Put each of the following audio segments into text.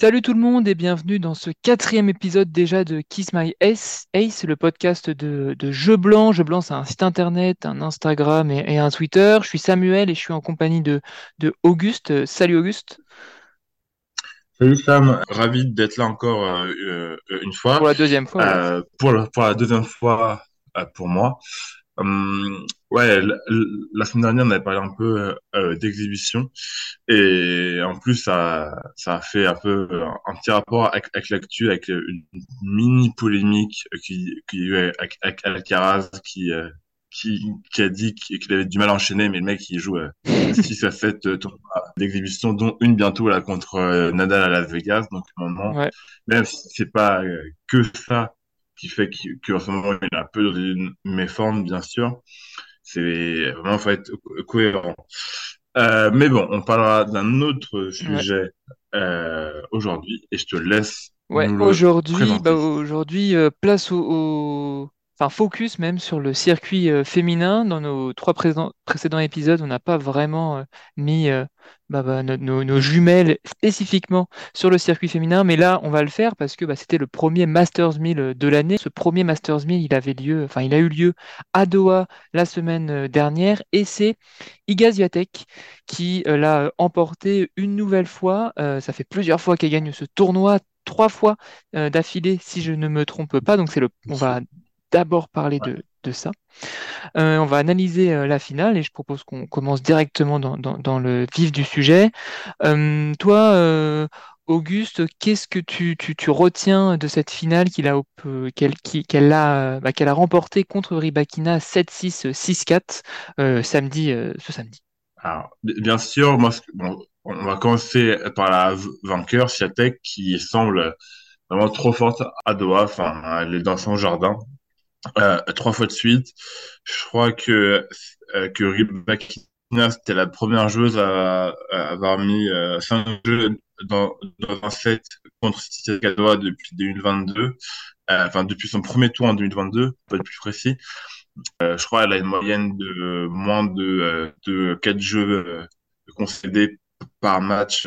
Salut tout le monde et bienvenue dans ce quatrième épisode déjà de Kiss My Ace, Ace le podcast de, de Jeux Blanc. Jeux Blanc, c'est un site internet, un Instagram et, et un Twitter. Je suis Samuel et je suis en compagnie de, de Auguste. Salut Auguste. Salut Sam, ravi d'être là encore euh, euh, une fois. Pour la deuxième fois. ouais. Euh, pour, la, pour la deuxième fois euh, pour moi. Hum, ouais, la semaine dernière, on avait parlé un peu euh, euh, d'exhibition et en plus, ça, ça a fait un peu euh, un petit rapport avec, avec l'actu, avec euh, une mini polémique qui, qui y a eu avec, avec Alcaraz qui, euh, qui, qui a dit qu'il qu'il avait du mal à enchaîner, mais le mec, il joue euh, 6 à 7 euh, tournois d'exhibition, dont une bientôt là contre euh, Nadal à Las Vegas. Donc maintenant, Ouais. même si c'est pas euh, que ça qui fait qu'il- qu'en ce moment il est un peu dans une méforme, bien sûr, c'est vraiment faut être co- cohérent. Euh, mais bon, on parlera d'un autre Ouais. sujet euh, aujourd'hui et je te laisse Ouais, aujourd'hui, bah, aujourd'hui, euh, place au, au- enfin focus même sur le circuit euh, féminin. Dans nos trois précédents épisodes, on n'a pas vraiment euh, mis euh, bah, bah, no- nos, jumelles spécifiquement sur le circuit féminin, mais là, on va le faire parce que bah, c'était le premier Masters 1000 de l'année. Ce premier Masters 1000, il avait lieu, enfin, il a eu lieu à Doha la semaine dernière, et c'est Iga qui l'a emporté une nouvelle fois. Ça fait plusieurs fois qu'elle gagne ce tournoi, trois fois d'affilée, si je ne me trompe pas. Donc c'est le, on va d'abord parler de, de ça. Euh, on va analyser euh, la finale et je propose qu'on commence directement dans, dans- le vif du sujet. Euh, toi, Auguste, qu'est-ce que tu, tu, retiens de cette finale a, qu'elle, a, euh, bah, a remportée contre Rybakina 7-6, euh, 6-4 euh, samedi, ce samedi? Alors, bien sûr, moi, on va commencer par la vainqueur, Swiatek, qui semble vraiment trop forte à Doha. Enfin, elle est dans son jardin. Euh, trois fois de suite. Je crois que, euh, que Rybakina, c'était la première joueuse à, avoir mis euh, cinq jeux dans, dans un set contre City Doha depuis 2022. Euh, enfin, depuis son premier tour en 2022, pour être plus précis. Euh, je crois qu'elle a une moyenne de moins de, de 4 jeux concédés par match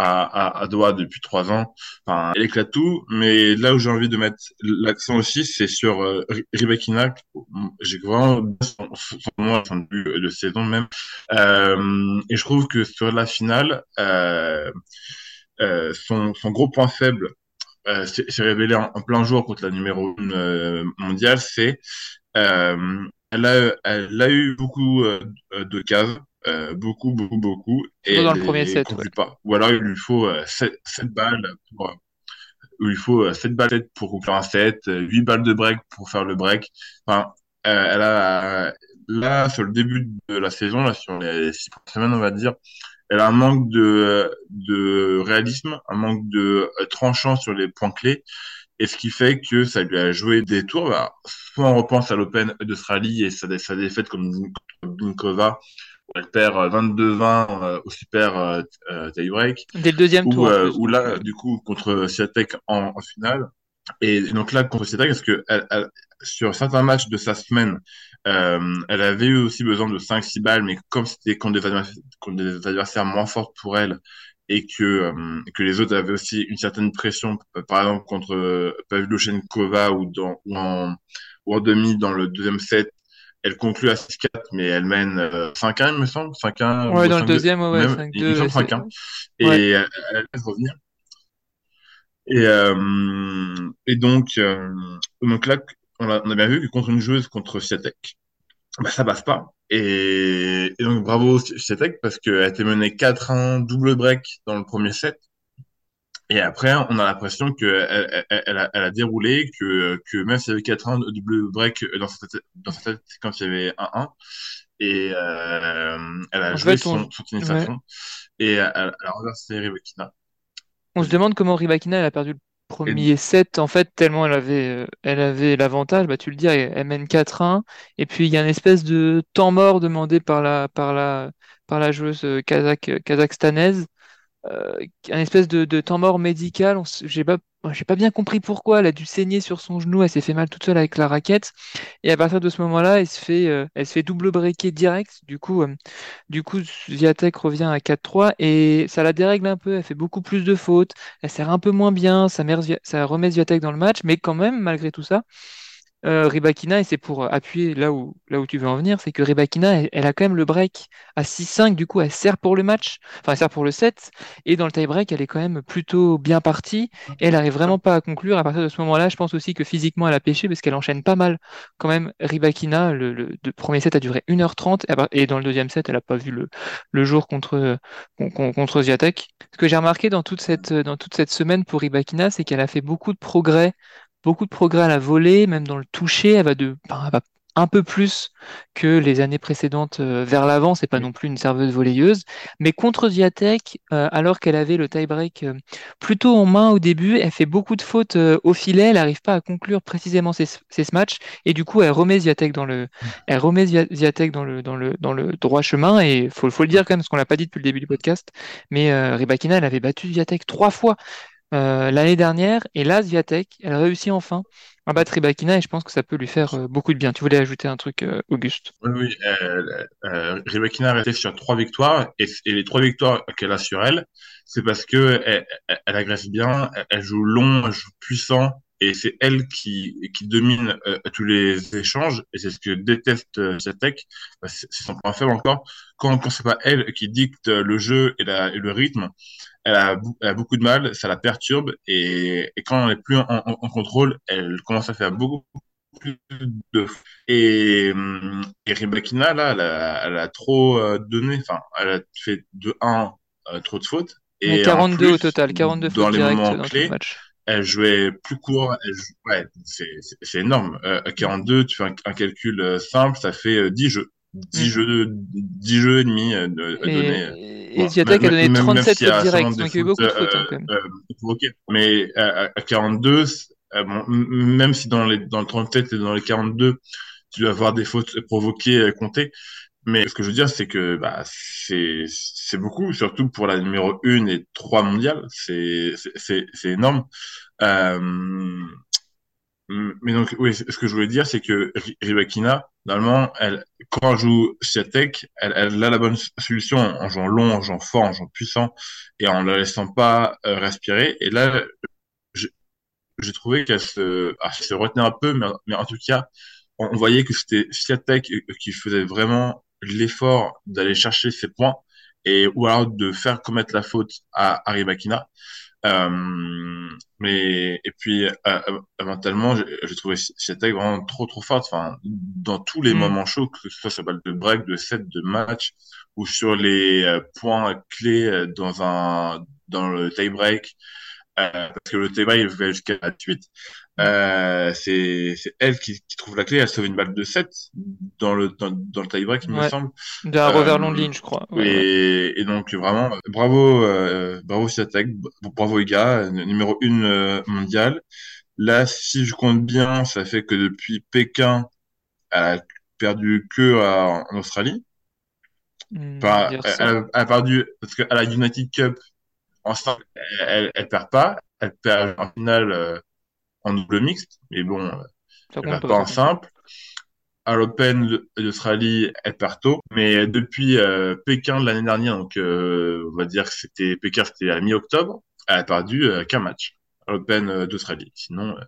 à, à, Doha depuis trois ans. Enfin, elle éclate tout, mais là où j'ai envie de mettre l'accent aussi, c'est sur euh, Rybakina. J'ai vraiment son, son son début de saison même. Euh, et je trouve que sur la finale, euh, euh, son, son gros point faible euh, s'est révélé en, plein jour contre la numéro 1 euh, mondiale, c'est elle a, elle a eu beaucoup de cases, euh, beaucoup, beaucoup, beaucoup, et dans le premier set, ouais. pas. Ou alors il lui faut euh, 7, balles pour, où il faut euh, 7 balles pour conclure un set, euh, 8 balles de break pour faire le break. Enfin, euh, elle a, là, sur le début de la saison, là, sur les 6 premières semaines, on va dire, elle a un manque de, de réalisme, un manque de euh, tranchant sur les points clés. Et ce qui fait que ça lui a joué des tours. Bah, soit on repense à l'Open d'Australie et sa, sa défaite comme Blinkova, où elle perd euh, 22-20 euh, au super euh, euh, tie-break, Dès le deuxième ou, tour, euh, ou là, euh, du coup, contre Swiatek en, en finale. Et donc là, contre Swiatek, parce que elle, elle- sur certains matchs de sa semaine, euh, elle avait eu aussi besoin de 5-6 balles, mais comme c'était contre des, adversaires, contre des adversaires moins forts pour elle, et que, euh, que les autres avaient aussi une certaine pression, euh, par exemple contre euh, Pavlyuchenkova ou, dans, ou, en, ou en demi dans le deuxième set, elle conclut à 6-4, mais elle mène euh, 5-1, il me semble, 5-1 Ouais, ou dans le 5-2, deuxième, ouais, ouais, même, il me 5-2, semble c'est... 5-1, et euh, elle laisse revenir. Et, euh, et donc, euh, donc là, on a, on a bien vu que contre une joueuse, contre Swiatek, bah, ça passe pas. Et, et donc, bravo Swiatek, parce qu'elle a été menée 4-1 double break dans le premier set. Et après, on a l'impression qu'elle elle, elle, a, elle a déroulé, que, que même s'il y avait 4-1 double break dans cette tête, quand il y avait 1-1, et euh, elle a En joué fait, on, son, son tennis à ouais. et elle, elle a renversé Rybakina. On se demande comment Rybakina elle a perdu le Et premier set, en fait, tellement elle avait, euh, elle avait l'avantage. Bah, tu le dis, elle, mène 4-1. Et puis, il y a une espèce de temps mort demandé par la, par la, par la joueuse euh, kazakh, kazakhstanaise. Euh, un espèce de, temps mort médical. J'ai pas, pas bien compris pourquoi. Elle a dû saigner sur son genou. Elle s'est fait mal toute seule avec la raquette. Et à partir de ce moment-là, elle se fait, euh, elle se fait double breaker direct. Du coup, euh, du coup, revient à 4-3 et ça la dérègle un peu. Elle fait beaucoup plus de fautes. Elle sert un peu moins bien. Ça, remet Swiatek dans le match. Mais quand même, malgré tout ça, euh, Rybakina, et c'est pour appuyer là où, là où tu veux en venir, c'est que Rybakina, elle, a quand même le break à 6-5, du coup, elle sert pour le match, enfin, elle sert pour le set, et dans le tie-break, elle est quand même plutôt bien partie, et elle arrive vraiment pas à conclure. À partir de ce moment-là, je pense aussi que physiquement, elle a pêché, parce qu'elle enchaîne pas mal quand même. Rybakina, le, le, premier set a duré 1h30, et dans le deuxième set, elle a pas vu le, le jour contre, con- con- contre Swiatek. Ce que j'ai remarqué dans toute cette, dans toute cette semaine pour Rybakina, c'est qu'elle a fait beaucoup de progrès beaucoup de progrès à la volée, même dans le toucher. Elle va, de, enfin, elle va un peu plus que les années précédentes euh, vers l'avant. C'est pas non plus une serveuse volleyeuse. Mais contre Ziatek, euh, alors qu'elle avait le tie-break euh, plutôt en main au début, elle fait beaucoup de fautes au filet. Elle n'arrive pas à conclure précisément ses, ses matchs. Et du coup, elle remet Ziatek dans le, elle remet Zia- Ziatek dans le, dans le, dans le droit chemin. Et faut, faut le dire quand même, parce qu'on l'a pas dit depuis le début du podcast. Mais Rybakina, elle avait battu Ziatek trois fois euh, l'année dernière. Et là, Swiatek, elle réussit enfin à battre Rybakina et je pense que ça peut lui faire euh, beaucoup de bien. Tu voulais ajouter un truc, euh, Auguste? Oui, Rybakina est restée sur trois victoires et, les trois victoires qu'elle a sur elle, c'est parce que elle, agresse bien, elle joue long, elle joue puissant et c'est elle qui, qui domine euh, tous les échanges et c'est ce que déteste euh, Swiatek. Bah, c'est son point faible encore. Quand, quand c'est pas elle qui dicte le jeu et, la, et le rythme, elle a, elle a beaucoup de mal, ça la perturbe et, et quand elle n'est plus en, en- en contrôle, elle commence à faire beaucoup plus de et, et là elle a, elle a trop euh, donné enfin elle a fait de un euh, trop de fautes et en 42 au total, 42 dans fautes les directes moments dans tout le clés match. Elle jouait plus court ouais c'est énorme euh, à 42 tu fais un, un calcul euh, simple ça fait euh, 10 jeux Mm. 10 jeux de 10 jeux et demi euh, euh, Et, et Bon, a donné même, même 37 s'il y fautes a sûrement directes, des donc il y a eu beaucoup de fautes hein, euh, quand même. euh. Mais à, à 42, c'est- euh, bon, m- même si dans, les, dans le 37 et dans les 42, tu dois avoir des fautes provoquées, euh, comptées. Mais ce que je veux dire, c'est que bah, c'est beaucoup, surtout pour la numéro 1 et 3 mondiale. C'est énorme. Euh, mais donc, oui, ce que je voulais dire, c'est que Ri- Rybakina, normalement, elle, quand elle joue Swiatek, elle, elle a la bonne solution en jouant long, en jouant fort, en jouant puissant, et en la laissant pas euh, respirer. Et là, j'ai trouvé qu'elle se, ah, se retenait un peu, mais, mais en tout cas, on, voyait que c'était Swiatek qui faisait vraiment l'effort d'aller chercher ses points, et ou alors de faire commettre la faute à, à Rybakina. Euh, mais et puis euh, mentalement, j'ai trouvé Swiatek vraiment trop trop forte. Enfin, dans tous les Mm. moments chauds, que ce soit sur balle de break, de set, de match, ou sur les euh, points clés euh, dans un dans le tie break, euh, parce que le tie-break il va jusqu'à 8. Mm. Euh, c'est c'est elle qui, qui trouve la clé. Elle sauve une balle de 7 dans le dans, dans le tie-break, il me semble. d'un revers long de Euh, ligne, je crois. Ouais, et, et donc vraiment, euh, bravo, euh, bravo Swiatek, b- bravo les gars, euh, numéro une euh, mondiale. Là, si je compte bien, ça fait que depuis Pékin, elle a perdu que à- en Australie. Mm, dire elle, a elle a perdu parce qu'à la United Cup en elle, elle, elle perd pas, elle perd en finale euh, en double mixte, mais bon, euh, elle pas, en simple. à l'Open d'Australie, elle perd tôt. Mais depuis euh, Pékin de l'année dernière, donc euh, on va dire que c'était Pékin, c'était à mi-octobre, elle a perdu euh, qu'un match à l'Open euh, d'Australie. Sinon, euh,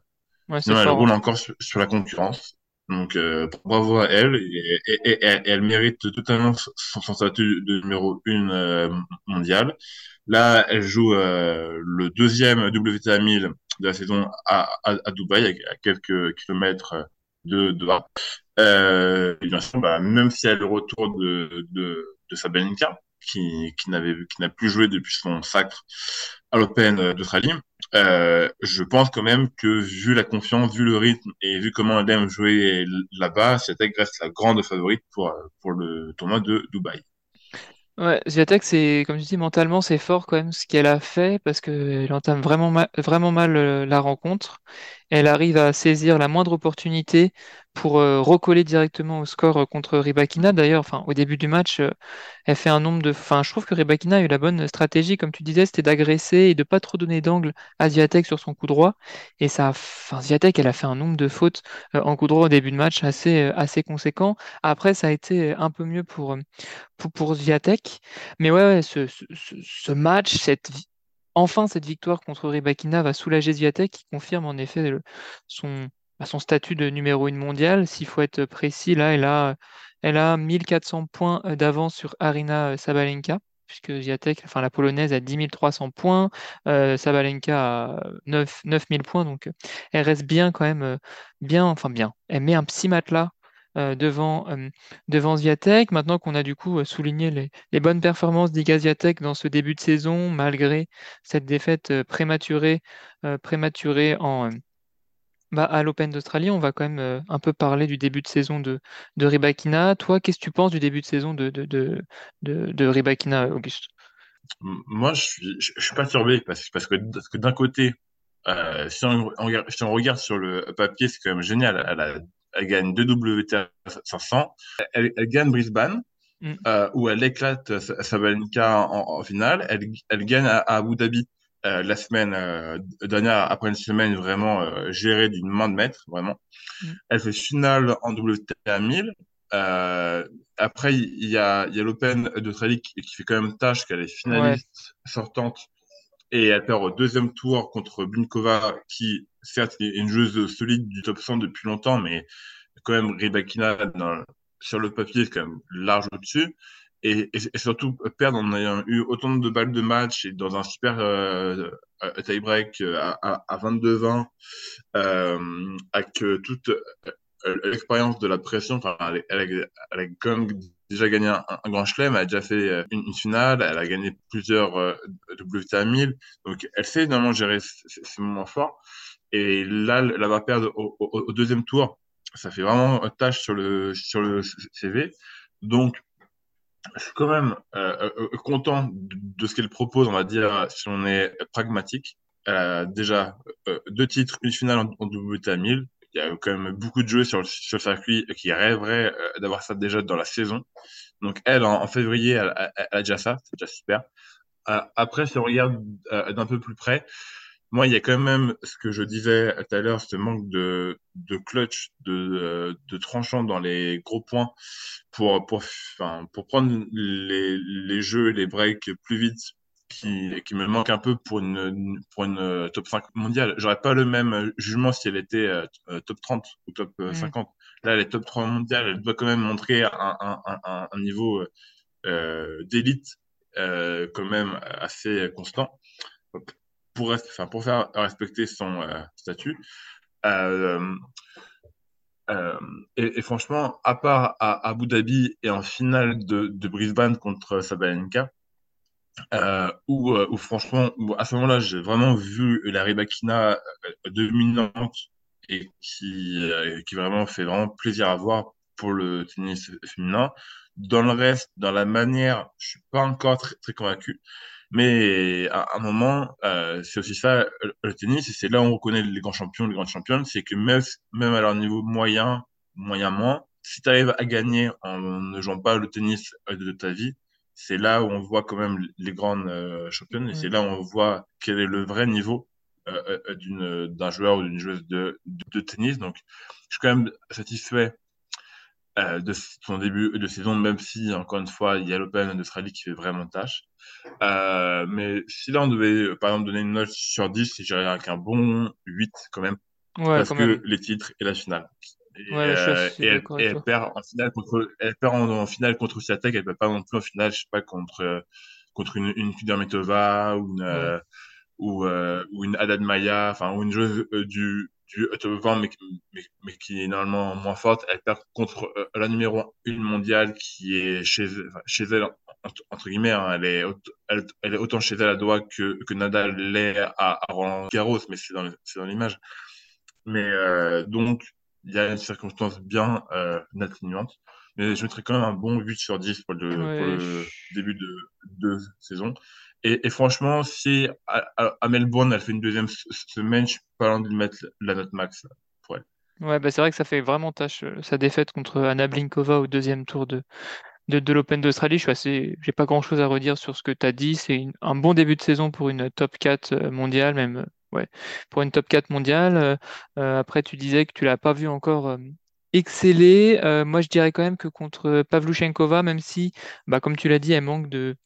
Ouais, sinon elle fort. roule hein. encore sur, sur la concurrence. Donc euh, bravo à elle et, et, et- et elle mérite totalement son, son statut de numéro une euh, mondiale. Là, elle joue euh, le deuxième WTA 1000 de la saison à, à, à Dubaï, à, quelques kilomètres de, là. Euh, bien sûr, bah, même si elle le retour de, de, de qui, qui n'avait qui n'a plus joué depuis son sacre à l'Open d'Australie, euh, je pense quand même que vu la confiance, vu le rythme et vu comment elle aime jouer là-bas, cette reste la grande favorite pour, pour le tournoi de Dubaï. Ouais, Swiatek, c'est, comme tu dis, mentalement, c'est fort quand même ce qu'elle a fait parce qu'elle entame vraiment mal, vraiment mal euh, la rencontre. Elle arrive à saisir la moindre opportunité pour euh, recoller directement au score euh, contre Rybakina. D'ailleurs, au début du match, euh, elle fait un nombre de. Je trouve que Rybakina a eu la bonne stratégie, comme tu disais, c'était d'agresser et de pas trop donner d'angle à Ziatek sur son coup droit. Et ça, enfin, elle a fait un nombre de fautes en coup droit au début de match assez, assez conséquent. Après, ça a été un peu mieux pour, pour. Mais ouais, ce, match, cette, enfin cette victoire contre Rybakina va soulager Ziatek, qui confirme en effet son, bah, son statut de numéro 1 mondial. S'il faut être précis, là, elle a, elle a 1400 points d'avance sur Arina euh, Sabalenka. Puisque Ziatek, enfin la polonaise, a 10 300 points, euh, Sabalenka a 9, 9000 points, donc euh, elle reste bien quand même, bien, enfin bien. Elle met un petit matelas devant, euh, Swiatek. Maintenant qu'on a du coup souligné les, les bonnes performances d'Iga Swiatek dans ce début de saison, malgré cette défaite prématurée, prématurée en, bah, à l'Open d'Australie, on va quand même euh, un peu parler du début de saison de, de Rybakina. Toi, qu'est-ce que tu penses du début de saison de, de, de, de, Rybakina, Auguste? Moi, je suis, je, je suis perturbé parce, parce que, parce que d'un côté, euh, si on, si on regarde sur le papier, c'est quand même génial. Elle, gagne deux WTA 500. Elle, elle gagne Brisbane, Mm, euh, où elle éclate Sa- Sabalenka en, en finale. Elle, elle gagne à, à Abu Dhabi euh, la semaine euh, dernière, après une semaine vraiment euh, gérée d'une main de maître, vraiment. mm. Elle fait finale en WTA 1000. Euh, après, il y a, il y a l'Open d'Australie qui, qui fait quand même tâche, qu'elle est Ouais, finaliste sortante et elle perd au deuxième tour contre Blinkova, qui certes est une joueuse solide du top 100 depuis longtemps, mais quand même Rybakina dans- sur le papier c'est quand même large au-dessus. Et, et, surtout perdre en ayant eu autant de balles de match et dans un super euh, euh, tie-break euh, à, à, à 22-20 euh, avec euh, toute l'expérience de la pression. Enfin, elle, elle, elle a quand même déjà gagné un, un grand chelem, elle a déjà fait une, une, finale, elle a gagné plusieurs euh, WTA 1000. Donc, elle sait évidemment gérer ces moments forts. Et là, elle va perdre au, au, au, deuxième tour. Ça fait vraiment tâche sur le, sur le CV. Donc, je suis quand même euh, euh, content de, ce qu'elle propose, on va dire, si on est pragmatique. A déjà euh, deux titres, une finale en, en WTA 1000. Il y a quand même beaucoup de jeux sur, sur le circuit qui rêveraient euh, d'avoir ça déjà dans la saison. Donc elle, en, février, elle, elle, elle, a déjà ça, c'est déjà super. Euh, après, si on regarde euh, d'un peu plus près, moi, il y a quand même ce que je disais tout à l'heure, ce manque de, de clutch, de, de tranchant dans les gros points pour, pour, enfin, pour prendre les, les jeux, les breaks plus vite qui, qui me manque un peu pour une, pour une top 5 mondiale. J'aurais pas le même jugement si elle était euh, top 30 ou top Mm. 50. Là, elle est top 3 mondiale, elle doit quand même montrer un, un, un, un niveau euh, d'élite euh, quand même assez constant pour, faire respecter son euh, statut. Euh, euh, et, franchement, à part à Abu Dhabi et en finale de, Brisbane contre Sabalenka, où, franchement, à ce moment-là, j'ai vraiment vu la Rybakina dominante et qui, qui vraiment fait vraiment plaisir à voir pour le tennis féminin. Dans le reste, dans la manière, je suis pas encore très, très convaincu. Mais à un moment, euh, c'est aussi ça le tennis, et c'est là où on reconnaît les grands champions, les grandes championnes, c'est que même, même à leur niveau moyen, moyen moins, si tu arrives à gagner en ne jouant pas le tennis de ta vie, c'est là où on voit quand même les grandes euh, championnes, et c'est là où on voit quel est le vrai niveau euh, d'une d'un joueur ou d'une joueuse de, de, de, tennis. Donc, je suis quand même satisfait euh, de son début de saison, même si, encore une fois, il y a l'Open d'Australie qui fait vraiment tâche. Euh, mais si là, on devait, par exemple, donner une note sur 10, j'irais avec un bon 8 quand même. Ouais, parce quand que même. les titres et la finale. Et, Ouais, euh, et elle, et perd en finale contre, elle perd en, en finale contre Swiatek, elle peut pas non plus en finale, je sais pas, contre, euh, contre une, une Kudermetova ou une, Ouais. euh, ou, euh, ou une Haddad Maya, enfin, ou une joueuse euh, du, du top 20, mais, mais, mais, qui est normalement moins forte. Elle perd contre euh, la numéro 1 mondiale qui est chez, chez elle, entre, guillemets, hein, elle, est, elle, elle, est autant chez elle à Doha que, que Nadal l'est à, à Roland Garros, mais c'est dans, dans l'image. Mais euh, donc, il y a une circonstance bien euh, atténuante. Mais je mettrais quand même un bon 8 sur 10 pour le, Ouais, pour le début de, de saison. Et, franchement, si à, Melbourne, elle fait une deuxième semaine, je suis pas loin de mettre la note max pour elle. Ouais, bah c'est vrai que ça fait vraiment tâche euh, sa défaite contre Anna Blinkova au deuxième tour de, de, l'Open d'Australie. Je suis assez, j'ai pas grand-chose à redire sur ce que tu as dit. C'est un bon début de saison pour une top 4 euh, mondiale, même euh, ouais, pour une top 4 mondiale. Après, tu disais que tu l'as pas vu encore exceller. Moi, je dirais quand même que contre Pavlyuchenkova, même si, bah, comme tu l'as dit, elle manque de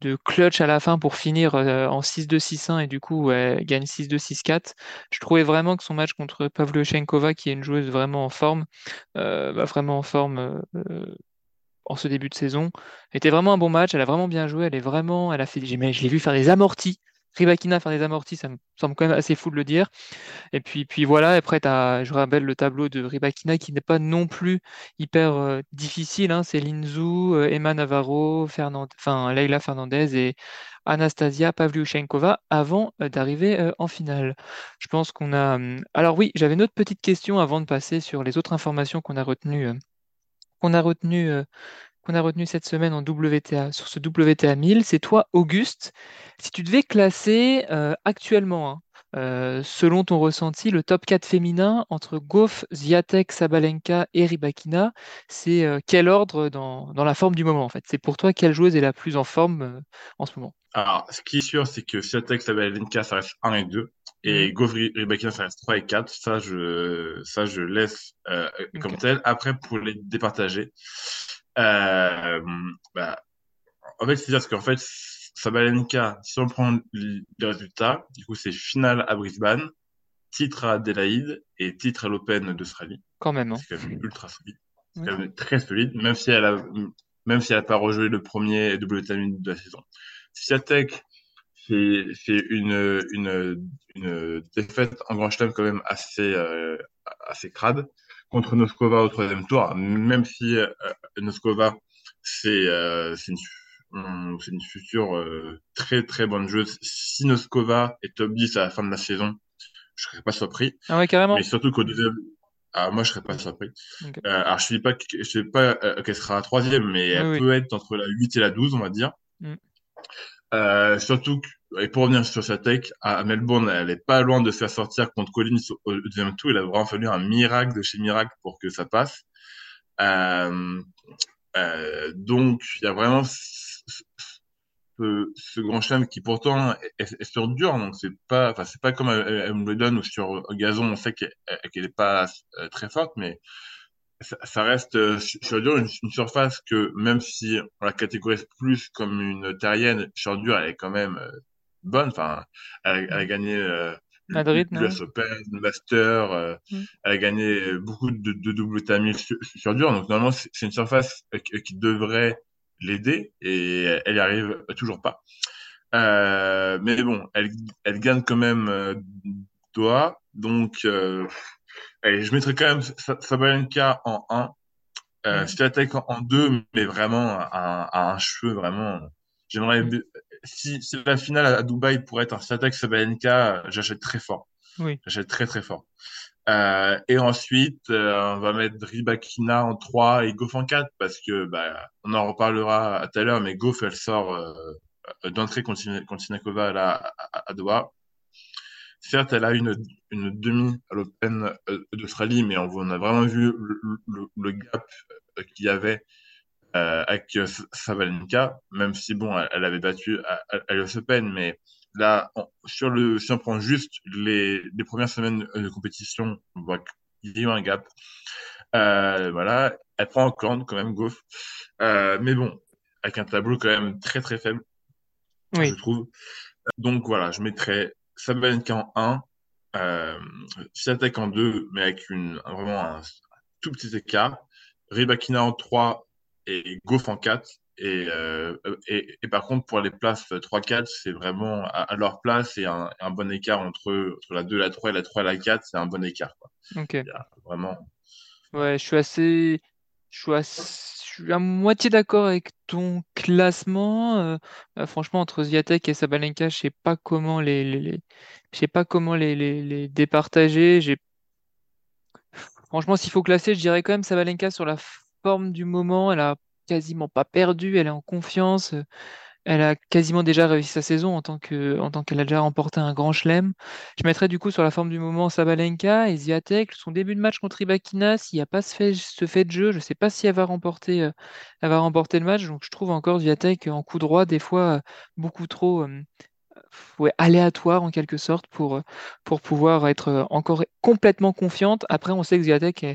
de clutch à la fin pour finir euh, en 6-2, 6-1 et du coup elle gagne 6-2, 6-4. Je trouvais vraiment que son match contre Pavlyuchenkova, qui est une joueuse vraiment en forme, euh, bah, vraiment en forme euh, en ce début de saison, était vraiment un bon match. Elle a vraiment bien joué. Elle est vraiment, a fait, je l'ai vu faire des amortis. Rybakina faire des amortis, ça me semble quand même assez fou de le dire. Et puis, puis voilà, après, je rappelle le tableau de Rybakina qui n'est pas non plus hyper euh, difficile. hein. C'est Linzou, euh, Emma Navarro, Fernand... enfin, Leila Fernandez et Anastasia Pavlyuchenkova avant euh, d'arriver en finale. Je pense qu'on a. hum, Alors oui, j'avais une autre petite question avant de passer sur les autres informations qu'on a retenues, qu'on a retenues euh, qu'on a retenu cette semaine en WTA, sur ce WTA 1000, c'est toi, Auguste. Si tu devais classer euh, actuellement, hein, euh, selon ton ressenti, le top 4 féminin entre Goff, Zviatek, Sabalenka et Rybakina, c'est euh, quel ordre dans, dans la forme du moment en fait? C'est pour toi quelle joueuse est la plus en forme euh, en ce moment? Alors, ce qui est sûr, c'est que Swiatek, Sabalenka, ça reste 1 et 2. Mhm. Et Govri Rybakina, ça reste 3 et 4. Ça, je, ça, je laisse comme tel. Après, pour les départager, euh, bah, en fait, c'est-à-dire qu'en fait, Sabalenka, si on prend les résultats, du coup, c'est finale à Brisbane, titre à Adélaïde et titre à l'Open d'Australie. quand même. hein. C'est quand même ultra solide. C'est Oui. quand même très solide, même si elle a, même si elle a pas rejoué le premier WTA de la saison. Swiatek, c'est c'est une, une, une défaite en Grand Chelem quand même assez, euh, assez crade contre Noskova au troisième tour, même si euh, Noskova, c'est euh, c'est une, c'est une future euh, très très bonne joueuse. Si Noskova est top 10 à la fin de la saison, je serais pas surpris. Ah ouais, carrément. Mais surtout qu'au deuxième, ah, moi je serais pas surpris. Euh, alors je dis pas, je dis pas euh, qu'elle sera la troisième, mais Oui, elle oui. peut être entre la 8 et la 12, on va dire. Mm. Euh, surtout, que- et pour revenir sur sa tech, à Melbourne, elle est pas loin de se faire sortir contre Collins au deuxième tour. Il a vraiment fallu un miracle de chez miracle pour que ça passe. Euh, euh, donc, il y a vraiment ce, ce- grand chelem qui pourtant est, sur dur. Donc, c'est pas, enfin, c'est pas comme Wimbledon où sur gazon, on sait qu'elle qu'elle est pas euh, très forte, mais ça, ça reste euh, sur sur dur une, une surface que même si on la catégorise plus comme une terrienne, sur dur elle est quand même euh, bonne. Enfin, elle, a- elle a Mm. gagné euh, Madrid, non? l'US Open, le Master, euh, Mm. elle a gagné beaucoup de, de double tamil sur, sur dur. Donc normalement c'est une surface euh, qui, qui devrait l'aider et elle y arrive toujours pas. Euh, mais bon, elle, elle gagne quand même euh, Doha. Donc Allez, je mettrais quand même Sa- Sabalenka en 1, euh, Mm. Swiatek en en 2, mais vraiment à, à un cheveu, vraiment. J'aimerais, Mm. si, si la finale à Dubaï pourrait être un Swiatek Sabalenka, euh, j'achète très fort. Oui. J'achète très très fort. Euh, et ensuite, euh, on va mettre Rybakina en 3 et Goff en 4 parce que bah, on en reparlera tout à l'heure, mais Goff elle sort euh, d'entrée là, à, à, à Doha. Certes, elle a une, une demi à l'Open euh, d'Australie, mais on, on a vraiment vu le, le, le gap euh, qu'il y avait euh, avec euh, Sabalenka, même si bon, elle, elle avait battu à, à, à l'US Open, mais là, on, sur le, si on prend juste les, les premières semaines de compétition, on voit qu'il y a eu un gap. Euh, voilà, elle prend encore quand même Goff, euh, mais bon, avec un tableau quand même très très faible, Oui. je trouve. Donc voilà, je mettrais Sabalenka en 1, euh, en 2, mais avec une, vraiment un, tout petit écart. Rybakina en 3 et Goff en 4. Et, euh, et, et, par contre, pour les places 3-4, c'est vraiment à, à, leur place et un, un, bon écart entre, entre la 2, la 3 et la 3 et la 4, c'est un bon écart. Quoi. Ok. Vraiment. Ouais, je suis assez. Je suis, assez... je suis à moitié d'accord avec ton classement. Euh, euh, franchement, entre Zviatek et Sabalenka, je sais pas comment les, sais pas comment les, les, départager. Franchement, s'il faut classer, je dirais quand même Sabalenka sur la forme du moment. Elle a quasiment pas perdu, elle est en confiance. Elle a quasiment déjà réussi sa saison en tant qu'elle a déjà remporté un grand chelem. Je mettrais du coup sur la forme du moment Sabalenka et Ziatek. Son début de match contre Ibakina, s'il n'y a pas ce fait, de jeu, je ne sais pas si elle va remporter, euh, elle va remporter le match. Donc je trouve encore Ziatek en coup droit, des fois euh, beaucoup trop euh, aléatoire en quelque sorte pour, euh, pouvoir être euh, encore complètement confiante. Après, on sait que Ziatek,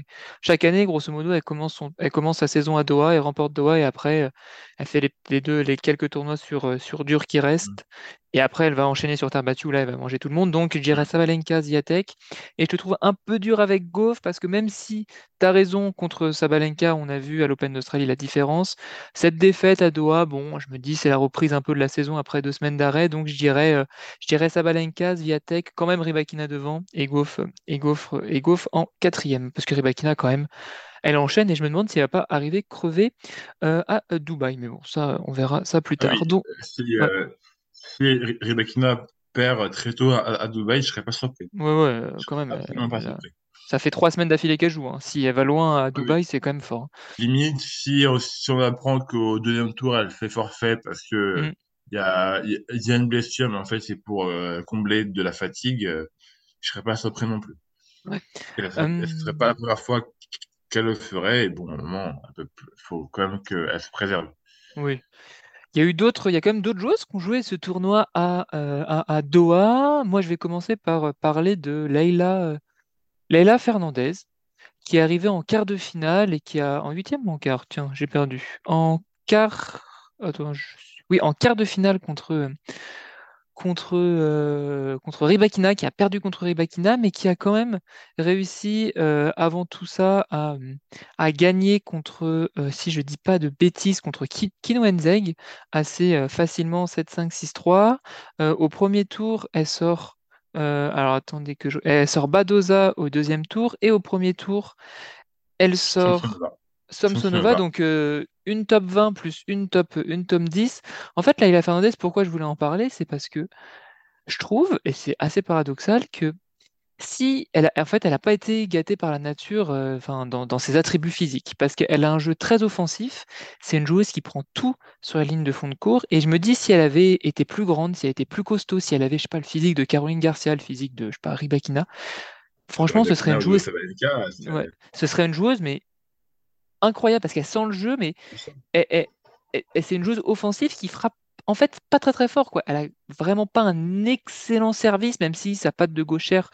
chaque année, grosso modo, elle commence, sa saison à Doha, elle remporte Doha et après, euh, elle fait les, les deux, les quelques tournois sur, sur dur qui restent. Et après, elle va enchaîner sur terre battue, là, elle va manger tout le monde. Donc, je dirais Sabalenka, Ziatek. Et je te trouve un peu dur avec Goff, parce que même si tu as raison contre Sabalenka, on a vu à l'Open d'Australie la différence. Cette défaite à Doha, bon, je me dis, c'est la reprise un peu de la saison après deux semaines d'arrêt. Donc, je dirais, euh, je dirais Sabalenka, Ziatek, quand même Ribakina devant, et Goff, et Goff, et Goff en quatrième. Parce que Ribakina, quand même, elle enchaîne et je me demande si elle va pas arriver crever euh, à Dubaï. Mais bon, ça, on verra ça plus Ah tard. oui, Donc, si, ouais. Si Rybakina perd très tôt à, à Dubaï, je serais pas surpris. Ouais, ouais, euh, Je quand même. euh, pas surpris. Ça fait trois semaines d'affilée qu'elle joue. hein. Si elle va loin à oui. Dubaï, c'est quand même fort. Limite, si, on- si on apprend qu'au deuxième tour, elle fait forfait parce que Mm, il y a, il y a il y a une blessure, mais en fait, c'est pour euh, combler de la fatigue, euh, je serais pas surpris non plus. ouais. Et là, ce ne serait pas Hum, la première fois qu'elle le ferait, et bon, à un moment, il faut quand même qu'elle se préserve. oui. Il y a eu d'autres, il y a quand même d'autres joueuses qui ont joué ce tournoi à, euh, à, Doha. Moi, je vais commencer par euh, parler de Leila, euh, Leila Fernandez, qui est arrivée en quart de finale et qui a en huitième ou en quart, tiens, j'ai perdu. En quart, attends, oui, en quart de finale contre contre, euh, contre Rybakina, qui a perdu contre Rybakina, mais qui a quand même réussi euh, avant tout ça à, à gagner contre, euh, si je dis pas de bêtises, contre Ki- Kino Enzeg assez euh, facilement 7-5-6-3. Euh, au premier tour, elle sort, alors attendez que je, elle sort Badoza au deuxième tour, et au premier tour, elle sort Samsonova. Donc euh, une top 20 plus une top, une top 10. En fait, Laila Fernandez, pourquoi je voulais en parler, c'est parce que je trouve, et c'est assez paradoxal, que si elle a, en fait, elle n'a pas été gâtée par la nature, euh, enfin, dans, dans ses attributs physiques, parce qu'elle a un jeu très offensif. C'est une joueuse qui prend tout sur la ligne de fond de cours. Et je me dis, si elle avait été plus grande, si elle était plus costaud, si elle avait, je sais pas, le physique de Caroline Garcia, le physique de, je sais pas, Rybakina, franchement, ce serait une joueuse, Sabalenka, ouais, ce serait une joueuse, mais incroyable, parce qu'elle sent le jeu, mais c'est une joueuse offensive qui frappe en fait pas très très fort quoi. Elle a vraiment pas un excellent service, même si sa patte de gauchère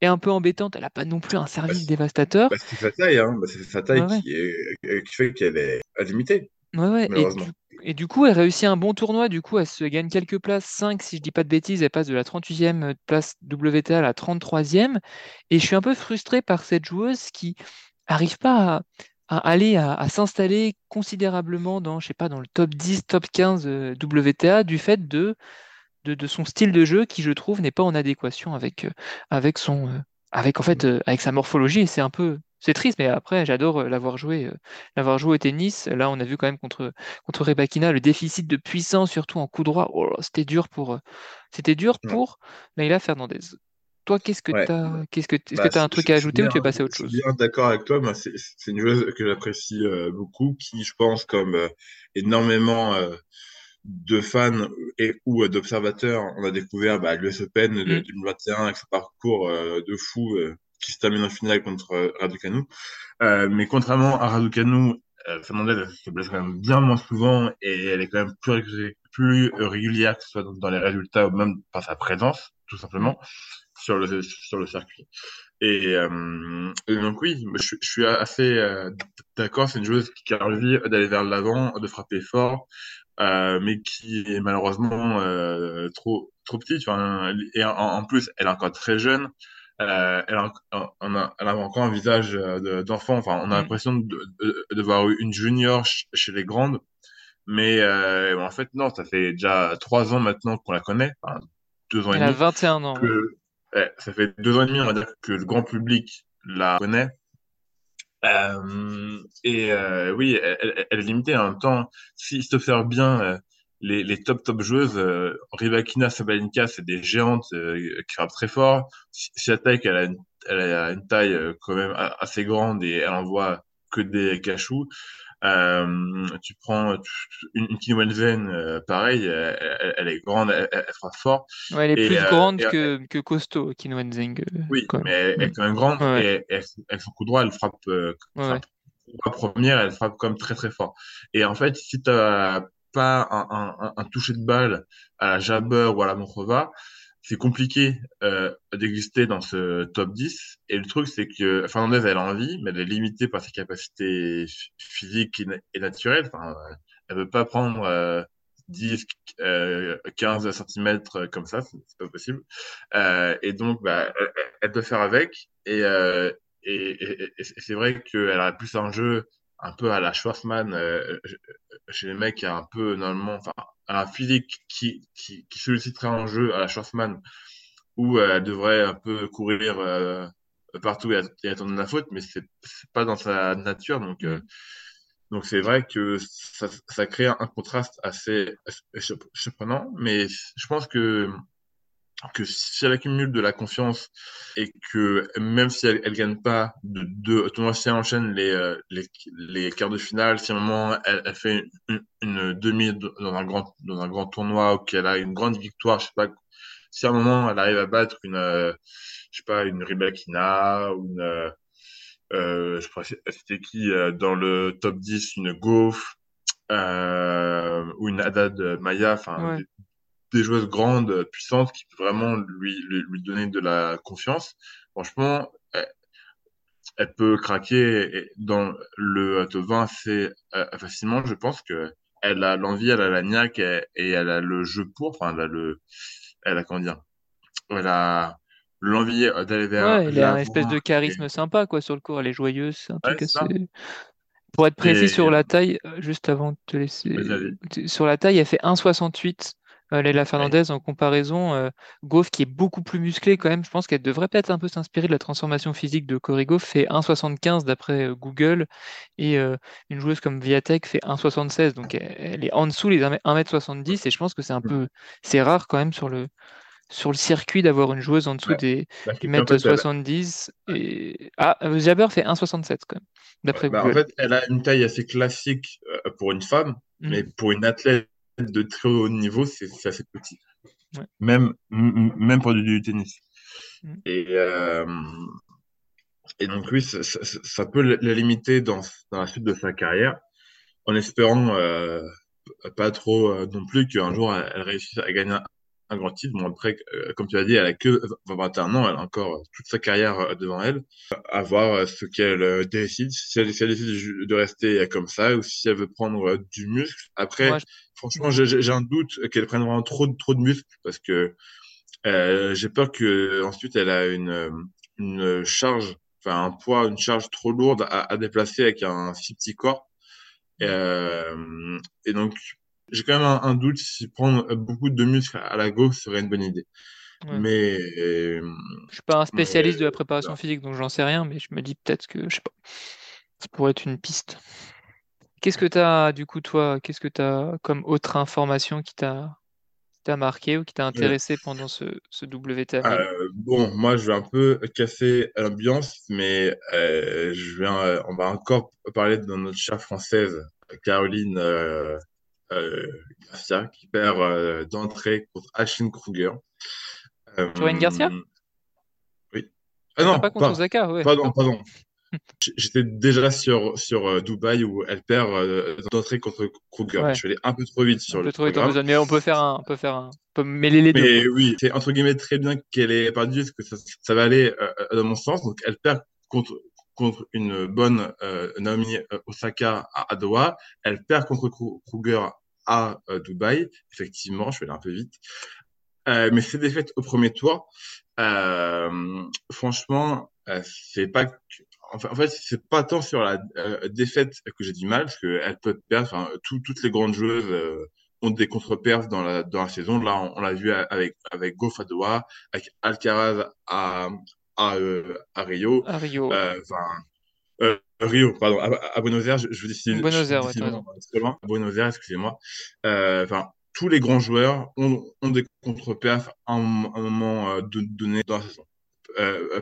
est un peu embêtante. Elle a pas non plus un Bah, service dévastateur. bah, c'est sa taille, hein. Bah, c'est sa taille ouais. qui, est, euh, qui fait qu'elle est limitée, Ouais ouais. Et du, et du coup, elle réussit un bon tournoi. Du coup, elle se gagne quelques places. 5 si je dis pas de bêtises. Elle passe de la 38e place WTA à la 33e. Et je suis un peu frustré par cette joueuse qui arrive pas à, à aller à, à s'installer considérablement dans, je sais pas, dans le top 10, top 15 euh, WTA du fait de, de, de son style de jeu qui, je trouve, n'est pas en adéquation avec, euh, avec son, euh, avec en fait, avec sa morphologie. Et c'est un peu, c'est triste, mais après, j'adore l'avoir joué, l'avoir joué au tennis. Là, on a vu quand même contre, contre Rebakina le déficit de puissance, surtout en coup droit. Oh c'était dur pour, c'était dur pour Leila Fernandez. Toi, qu'est-ce que Ouais. t'as, qu'est-ce que, est-ce que Bah, tu as un je, truc je- à je suis ajouter ou tu es passé à je autre suis chose? bien d'accord avec toi. C'est une joueuse que j'apprécie euh, beaucoup, qui, je pense, comme euh, énormément euh, de fans et ou d'observateurs, on a découvert bah, l'US Open de Mm, 2021 avec son parcours de fou qui se termine en finale contre Raducanu. Mais contrairement à Raducanu, Fernandez elle se blesse quand même bien moins souvent et elle est quand même plus, plus régulière, que ce soit dans, les résultats ou même par sa présence, tout mm, simplement, sur le, sur le circuit. Et, euh, et donc oui, je, je suis assez euh, d'accord, c'est une joueuse qui a envie d'aller vers l'avant, de frapper fort, euh, mais qui est malheureusement euh, trop trop petite. Enfin, et en, en plus, elle est encore très jeune. Euh, elle, a, on a, elle a encore un visage euh, de- d'enfant. Enfin, on a mm. l'impression de, de, de voir une junior ch- chez les grandes, mais euh, en fait non, ça fait déjà trois ans maintenant qu'on la connaît, enfin, deux ans et Elle a demi 21 ans, que ça fait deux ans et demi, on va dire que le grand public la connaît. Euh, et euh, oui, elle, elle- est limitée en même temps. S'il se fait bien, euh, les, les top top joueuses, euh, Rybakina, Sabalenka, c'est des géantes euh, qui frappent très fort. Si- Swiatek, elle a une, elle a une taille euh, quand même assez grande et elle envoie que des cachous. Euh, tu prends une, une Wenzen, pareil, elle, elle, est grande, elle, elle frappe fort. Ouais, elle est Et, plus euh, grande et- que, que costaud, Zeng, euh, oui, mais elle, elle est quand même grande Ouais, et, et avec son coup droit, elle frappe, euh, ouais. la première, elle frappe comme très très fort. Et en fait, si tu n'as pas un, un toucher de balle à la Jabber ou à la Montrova, c'est compliqué euh, d'exister dans ce top 10. Et le truc, c'est que Fernandez, elle a envie, mais elle est limitée par ses capacités phy- physiques et, na- et naturelles. Enfin, elle veut pas prendre euh, 10, euh, 15 centimètres comme ça, c'est pas possible. Euh, et donc, bah, elle, elle doit faire avec. Et, euh, et, et, c'est vrai qu'elle a plus un jeu un peu à la Schwarzman euh, chez les mecs un peu normalement, enfin, un physique qui, qui, qui solliciterait un jeu à la Schwarzman où euh, elle devrait un peu courir euh, partout et, et attendre la faute, mais c'est pas dans sa nature. Donc, euh, donc c'est vrai que ça, ça crée un contraste assez surprenant, mais je pense que que si elle accumule de la confiance et que même si elle, elle gagne pas de deux si elle enchaîne les, euh, les, les quarts de finale, si à un moment elle, fait une, demi dans un grand, dans un grand tournoi ou qu'elle a une grande victoire, je sais pas, si à un moment elle arrive à battre une, euh, je sais pas, une Rybakina ou une, euh, euh, je crois c'était qui euh, dans le top 10, une euh, ou une Haddad Maya, enfin des joueuses grandes, euh, puissantes, qui peuvent vraiment lui, lui, lui donner de la confiance. Franchement, elle, elle peut craquer et- dans le top 20 assez euh, facilement. Je pense que elle a l'envie, elle a la niaque et, et elle a le jeu pour. Enfin, elle a le, elle a comment dire, elle a l'envie euh, d'aller vers Ouais, elle a un espèce de Et, charisme sympa, quoi, sur le court. Elle est joyeuse, c'est un ouais, truc c'est ça. assez. Pour être précis Et sur la taille, euh, juste avant de te laisser. Sur la taille, elle fait 1,68. Euh, Leila Ouais. Fernandez, en comparaison, euh, Goff, qui est beaucoup plus musclée quand même, je pense qu'elle devrait peut-être un peu s'inspirer de la transformation physique de Cory Goff, fait 1,75 d'après euh, Google, et euh, une joueuse comme Viatek fait 1,76, donc elle, elle est en dessous les 1m70, et je pense que c'est un peu, c'est rare quand même sur le, sur le circuit d'avoir une joueuse en dessous Ouais. des, Bah, du en mètre fait, elle, 70. Et... Ah, Jabber fait 1,67 quand même, d'après bah, en fait, elle a une taille assez classique pour une femme, Mm. mais pour une athlète de très haut niveau, c'est assez petit. Ouais. Même, même pour du, tennis. Mm. Et, euh, et donc, oui, ça, ça- ça peut la la limiter dans, dans la suite de sa carrière, en espérant euh, pas trop euh, non plus qu'un jour elle, elle réussisse à gagner un, un grand titre. Bon, après, euh, comme tu as dit, elle a que 21 ans, elle a encore toute sa carrière euh, devant elle. À voir euh, ce qu'elle euh, décide, si elle, si elle décide de rester euh, comme ça ou si elle veut prendre euh, du muscle. Après, je- franchement, j'ai un doute qu'elle prenne vraiment trop, de- trop de muscle parce que euh, j'ai peur que ensuite elle a une, euh, une charge, enfin un poids, une charge trop lourde à, à déplacer avec un si petit corps. Mm. euh, et donc, j'ai quand même un, un doute si prendre beaucoup de muscles à la gauche serait une bonne idée. ouais. Mais, Je suis pas un mais spécialiste de la préparation physique, donc j'en sais rien, mais je me dis peut-être que, je sais pas, ça pourrait être une piste. Qu'est-ce que tu as, du coup, toi, qu'est-ce que tu as comme autre information qui t'a marqué ou qui t'a Euh, intéressé pendant ce, ce WTA 1000? euh, bon, moi, je vais un peu casser l'ambiance, mais euh, je vais, on va encore parler de notre chère française, Caroline euh, Garcia, qui perd euh, d'entrée contre Ashley Kruger. Euh, Caroline Garcia? oui. Ah, Ah non, pas contre pas, Osaka, ouais. pardon, pardon. J'étais déjà sur, sur euh, Dubaï où elle perd euh, d'entrée contre Kruger. Ouais, Je suis allé un peu trop vite un sur le trop vite mais on peut faire un, on peut faire un, on peut mêler les deux. Mais oui, c'est entre guillemets très bien qu'elle ait perdu parce que ça, ça va aller euh, dans mon sens. Donc elle perd contre, contre une bonne euh, Naomi euh, Osaka à, Doha. Elle perd contre Kru- Kruger à euh, Dubaï. Effectivement, je vais aller un peu vite. Mais ces défaites au premier tour, franchement, c'est pas. en fait, c'est pas tant sur la défaite que j'ai du mal, parce qu'elle peut perdre. Enfin, tout- toutes les grandes joueuses ont des contre-perfs dans la, dans la saison. Là, on, on l'a vu avec, avec Goff à Doha, avec Alcaraz à, à, euh, à Rio. À Rio. Euh, euh, Rio, pardon, à, à Buenos Aires, je, décider, je Buenos Aires, ouais, loin. À Buenos Aires, excusez-moi. Euh, Enfin, tous les grands joueurs ont, ont des contre-perfs à un, un moment euh, de- donné dans la saison.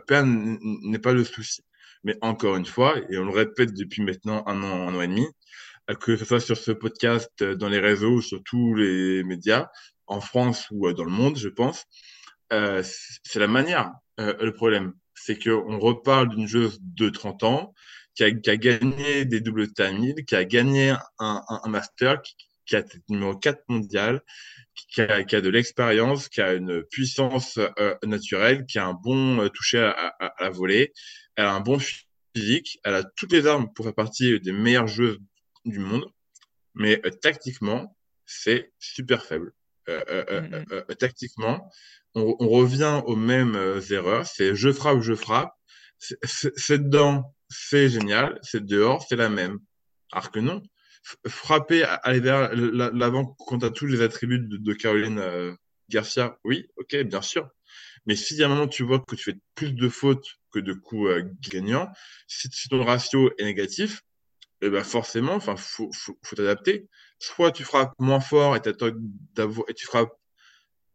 Perdre n- n'est pas le souci. Mais encore une fois, et on le répète depuis maintenant un an, un an et demi, que ce soit sur ce podcast, dans les réseaux, sur tous les médias, en France ou dans le monde, je pense, c'est la manière. Euh, le problème, c'est qu'on reparle d'une joueuse de 30 ans qui a, gagné des doubles time qui a gagné un, master, qui, qui a été numéro 4 mondial, qui a, de l'expérience, qui a une puissance euh, naturelle, qui a un bon euh, toucher à, à, la volée, elle a un bon physique, elle a toutes les armes pour faire partie des meilleures joueuses du monde, mais euh, tactiquement, c'est super faible. Euh, euh, mm -hmm. tactiquement, on, on, revient aux mêmes erreurs, c'est je frappe, je frappe, c'est dedans, c'est génial, c'est dehors, c'est la même. Alors que non, frapper, aller vers l'avant quand tu tous les attributs de, de Caroline euh, Garcia, oui, ok, bien sûr. Mais si à un moment tu vois que tu fais plus de fautes que de coups euh, gagnants, si, si, ton ratio est négatif, eh ben forcément, enfin, faut, faut, faut t'adapter. Soit tu frappes moins fort et, tu frappes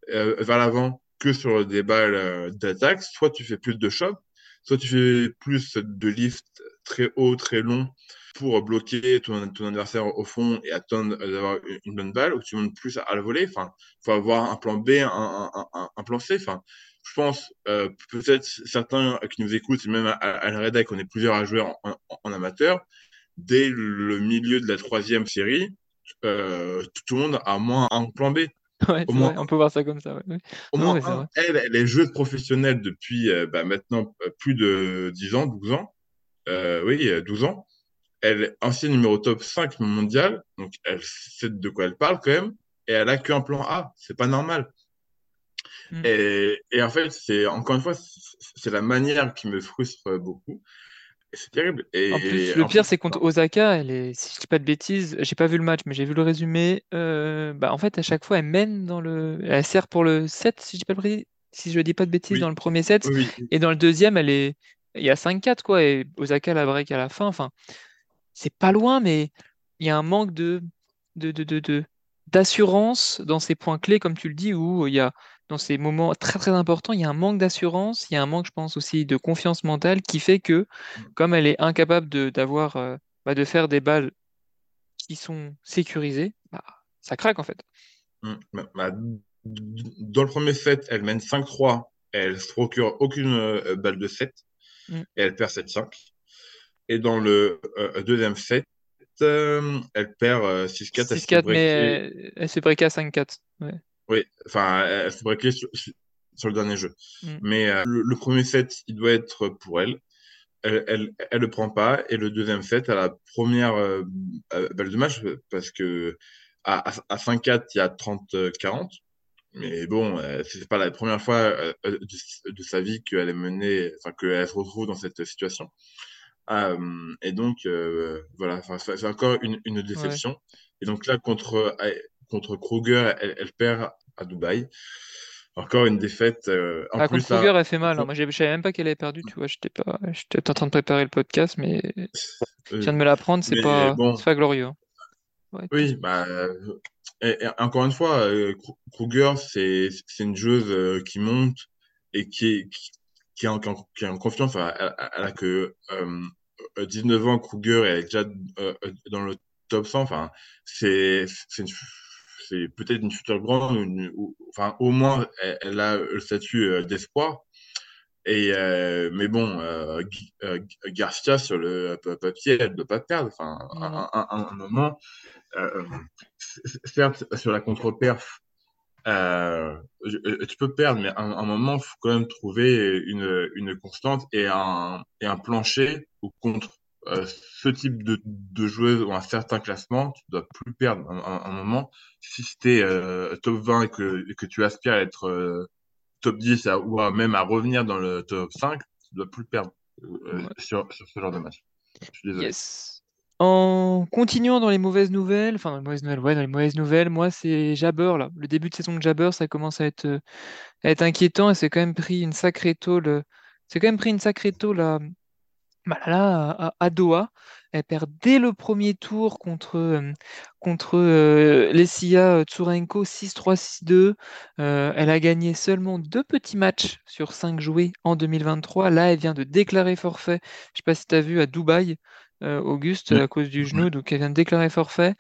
euh, vers l'avant que sur des balles euh, d'attaque, soit tu fais plus de choc, soit tu fais plus de lift très haut, très long pour bloquer ton, adversaire au fond et attendre d'avoir une bonne balle, ou tu montes plus à, à la volée. Enfin, faut avoir un plan B, un, plan C. Enfin, je pense euh, peut-être certains qui nous écoutent, même à, la rédac, on est plusieurs à jouer en, amateur. Dès le milieu de la troisième série, euh, tout le monde a moins un plan B. Ouais, au moins, on peut voir ça comme ça. Ouais. Au non, moins, un, elle, elle est joueuse professionnelle depuis euh, bah, maintenant plus de 10 ans, 12 ans. Euh, oui, 12 ans elle est ancienne numéro top 5 mondial, donc elle sait de quoi elle parle quand même, et elle a qu'un plan A, c'est pas normal. Mm. Et, et, en fait, c'est encore une fois, c'est la manière qui me frustre beaucoup. C'est terrible. Et, en plus, le pire, c'est contre Osaka, elle est, si je dis pas de bêtises, j'ai pas vu le match, mais j'ai vu le résumé. Euh, bah, en fait, à chaque fois, elle mène dans le. Elle sert pour le 7, si je dis pas de si je dis pas de bêtises, oui. dans le premier set. Oui. Et dans le deuxième, elle est. Il y a 5-4, quoi, et Osaka la break à la fin. Enfin, c'est pas loin, mais il y a un manque de, de, de, de, d'assurance dans ces points clés, comme tu le dis, où il y a, dans ces moments très très importants, il y a un manque d'assurance, il y a un manque, je pense, aussi de confiance mentale qui fait que, comme elle est incapable de, d'avoir, euh, bah, de faire des balles qui sont sécurisées, bah, ça craque en fait. Mmh, bah, dans le premier set, elle mène 5-3, elle se procure aucune euh, balle de 7, mmh. et elle perd 7-5. Et dans le euh, deuxième set, elle perd 6-4. 6-4, mais elle s'est breakée à 5-4. Ouais. Oui, enfin, elle s'est breakée sur, sur, le dernier jeu. Mm. Mais euh, le, le, premier set, il doit être pour elle. Elle, elle, elle le prend pas. Et le deuxième set, à la première euh, balle de match, parce que à, à 5-4, il y a 30-40. Mais bon, euh, c'est pas la première fois euh, de, de, sa vie qu'elle est menée, enfin qu'elle se retrouve dans cette situation. Euh, et donc, euh, voilà, c'est encore une, une déception. Ouais. Et donc là, contre, contre Kruger, elle, elle, perd à Dubaï. Encore une défaite. Euh, en ah, plus, contre Kruger, elle fait mal. Hein. Moi, je savais même pas qu'elle avait perdu. Tu vois, j'étais pas, j'étais en train de préparer le podcast, mais je viens de me l'apprendre. C'est pas, bon, pas glorieux. Hein. Ouais, oui, bah, et, et encore une fois, Kruger, c'est une joueuse qui monte et qui, qui, qui, est en, qui est en confiance. Elle, elle, elle a que euh, 19 ans, Kruger est déjà euh, dans le top 100. Enfin, c'est c'est peut-être une future grande, une, ou, enfin au moins elle, elle a le statut euh, d'espoir. Et euh, mais bon, euh, euh Garcia sur le papier, elle ne doit pas perdre. Enfin, mmh. un, un, un, moment, euh, certes sur la contre-perf, tu peux perdre, mais à un, un moment, il faut quand même trouver une, une constante et un, et un plancher ou contre euh, ce type de, de joueuse ou un certain classement, tu dois plus perdre un, un moment. Si c'était euh, top 20 et que, et que tu aspires à être euh, top 10 à, ou à, même à revenir dans le top 5, tu dois plus perdre euh, ouais. sur, sur, ce genre de match. Je suis désolé. Yes. En continuant dans les mauvaises nouvelles, enfin dans les mauvaises nouvelles, ouais, dans les mauvaises nouvelles, moi c'est Jabber. Le début de saison de Jabber, ça commence à être, euh, à être inquiétant et c'est quand même pris une sacrée tôle. C'est quand même pris une sacrée tôle à, Malala à, à Doha. Elle perd dès le premier tour contre, euh, contre euh, Lesia Tsurenko 6-3, 6-2. Euh, elle a gagné seulement deux petits matchs sur cinq joués en 2023. Là, elle vient de déclarer forfait. Je ne sais pas si tu as vu à Dubaï, euh, Auguste, Mm. à cause du genou. Donc, elle vient de déclarer forfait.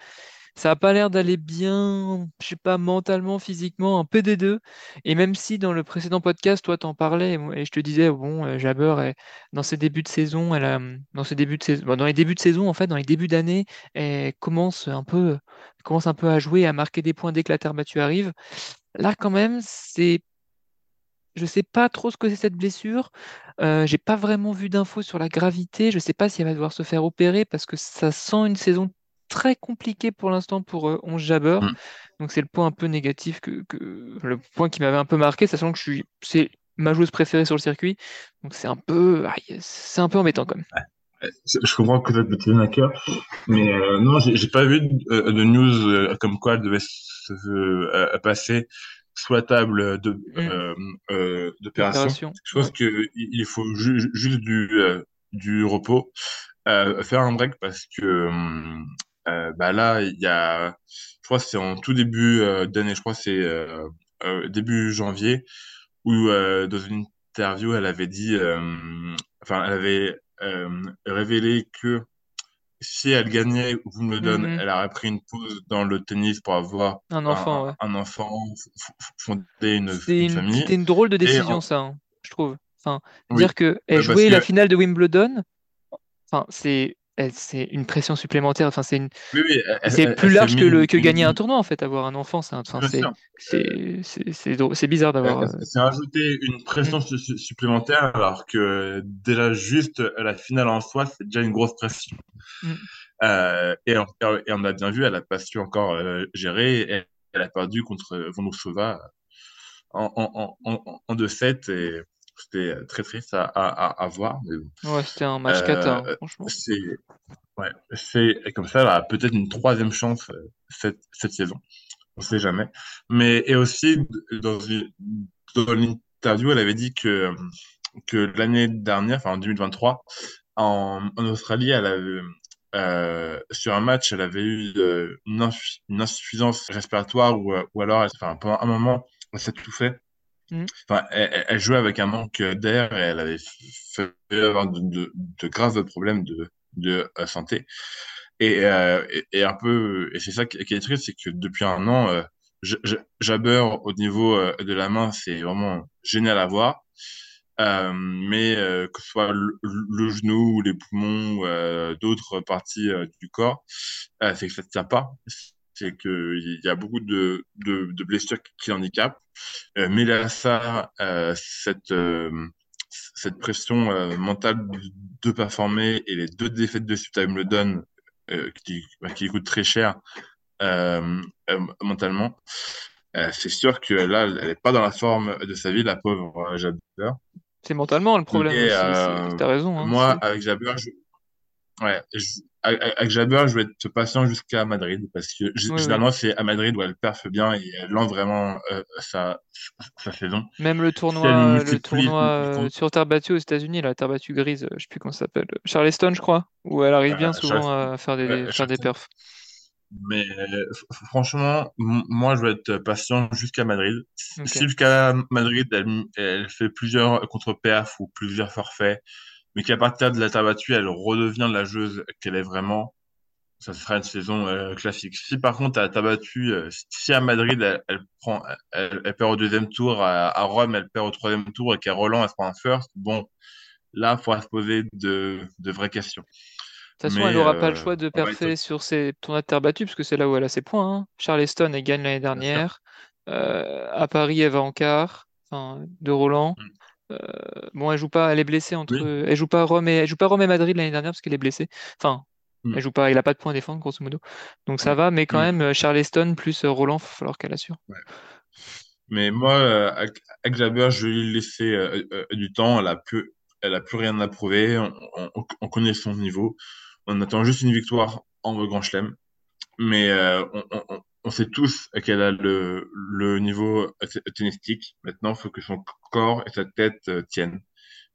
Ça n'a pas l'air d'aller bien, je sais pas, mentalement, physiquement, un peu des deux. Et même si dans le précédent podcast, toi, t'en parlais, et je te disais, bon, euh, Jabber, dans ses débuts de saison, elle a, dans ses débuts de saison, bon, dans les débuts de saison, en fait, dans les débuts d'année, elle commence un peu, elle commence un peu à jouer, à marquer des points dès que la terre battue arrive. Là, quand même, c'est je sais pas trop ce que c'est cette blessure. Euh, j'ai pas vraiment vu d'infos sur la gravité. Je sais pas si elle va devoir se faire opérer parce que ça sent une saison très compliquée pour l'instant pour euh, 11 Jabber. Mm. Donc c'est le point un peu négatif que, que- le point qui m'avait un peu marqué, sachant que je suis c'est ma joueuse préférée sur le circuit. Donc c'est un peu c'est un peu embêtant quand même. Je comprends que ça te tienne à cœur, mais euh, non, j'ai pas vu de, euh, de news euh, comme quoi elle devait se euh, passer sous la table de Mm. euh, euh, d'opération. Opération. Je pense Ouais. que il il faut ju- juste du euh, du repos, euh, faire un break parce que bah là il y a, je crois que c'est en tout début euh, d'année, je crois que c'est euh, euh, début janvier où euh, dans une interview elle avait dit, euh, enfin elle avait euh, révélé que si elle gagnait Wimbledon, Mhm. elle aurait pris une pause dans le tennis pour avoir Un enfant, un- ouais. un enfant, f- f- fonder une, C'était une une, famille. c'était une drôle de décision, en- ça, hein, je trouve. Enfin, oui, dire que elle bah, parce jouait la finale de Wimbledon, enfin, c'est c'est une pression supplémentaire. Enfin, c'est une, oui, oui, elle, elle- c'est plus large que, le, que gagner un tournoi, en fait, avoir un enfant. C'est, un- enfin, c'est, euh, c'est, c'est, c'est c'est bizarre d'avoir. elle- euh, rajouté une mm, pression su- supplémentaire alors que déjà juste la finale en soi, c'est déjà une grosse pression. mm. Euh, et, on, et on a bien vu, elle a pas su encore euh, gérer. Elle, elle a perdu contre Vondrousova en, en, en, en, en 2-7 et c'était très triste à, à, voir. Mais bon. Ouais, c'était un match cata, hein, Euh, franchement. c'est ouais, comme ça, elle a peut-être une troisième chance euh, cette, cette saison. On sait jamais. Mais et aussi dans une dans l'interview, elle avait dit que que l'année dernière, enfin en 2023, en, en Australie, elle avait euh, sur un match, elle avait eu euh, une, insu- une insuffisance respiratoire ou, euh, ou alors, enfin, pendant un moment, elle s'étouffait. Mm. Enfin, elle, jouait avec un manque d'air et elle avait fait avoir de, graves problèmes de, euh, santé. Et, euh, et, c'est ça qui, est triste, c'est que depuis un an, euh, au niveau euh, de la main, c'est vraiment génial à voir. Mais que ce soit le, le genou ou les poumons ou d'autres parties du corps, c'est que ça ne tient pas. C'est qu'il y a beaucoup de, de, de blessures qui handicapent. Euh, mais là, ça, euh, cette, euh, cette pression mentale de performer et les deux défaites de suite à Wimbledon qui, bah, qui coûtent très cher mentalement, c'est sûr que là, elle n'est pas dans la forme de sa vie, la pauvre Jabber. C'est mentalement le problème euh, T'as raison. Hein, moi, avec Jabber, je... ouais, je- avec Jabber, je vais être patient jusqu'à Madrid parce que Oui, oui. généralement, c'est à Madrid où elle perfe bien et elle lance vraiment euh, sa, sa saison. Même le Si tournoi, le tournoi euh, sur terre battue aux États-Unis, la terre battue grise, euh, je sais plus comment ça s'appelle, Charleston, je crois, où elle arrive bien euh, souvent Charles- à faire des, ouais, faire des perfs. Mais euh, franchement, moi, je vais être patient jusqu'à Madrid. Si jusqu'à Madrid, elle, elle fait plusieurs contre-perfs ou plusieurs forfaits, mais qu'à partir de la terre battue, elle redevient la joueuse qu'elle est vraiment, ça sera une saison euh, classique. Si par contre, à battue, euh, si à Madrid, elle, elle prend, elle, elle perd au deuxième tour, à, à Rome, elle perd au troisième tour et qu'à Roland, elle prend un first, bon, là, il faudra se poser de, de vraies questions. De toute façon, Mais elle n'aura pas le euh, choix de perfer sur ses tournois de terre battue, parce que c'est là où elle a ses points. hein. Charleston, elle gagne l'année dernière. À Paris, elle va en quart, enfin, de Roland. Mm. Euh, bon, elle joue pas, elle est blessée entre, Oui. elle joue pas Rome et, elle joue pas Rome et Madrid l'année dernière parce qu'elle est blessée. Enfin, Mm. elle joue pas, il a pas de points à défendre grosso modo. Donc ça Mm. va, mais quand Mm. même, euh, Charleston plus euh, Roland, il va falloir qu'elle assure. Ouais. Mais moi, euh, avec, avec Jabber, je vais lui laisser euh, euh, du temps. Elle a plus, elle a plus rien à prouver. On, on, on connaît son niveau. On attend juste une victoire en Grand Chelem. Mais on, on, sait tous qu'elle a le, le niveau tennistique. Maintenant, il faut que son corps et sa tête euh, tiennent.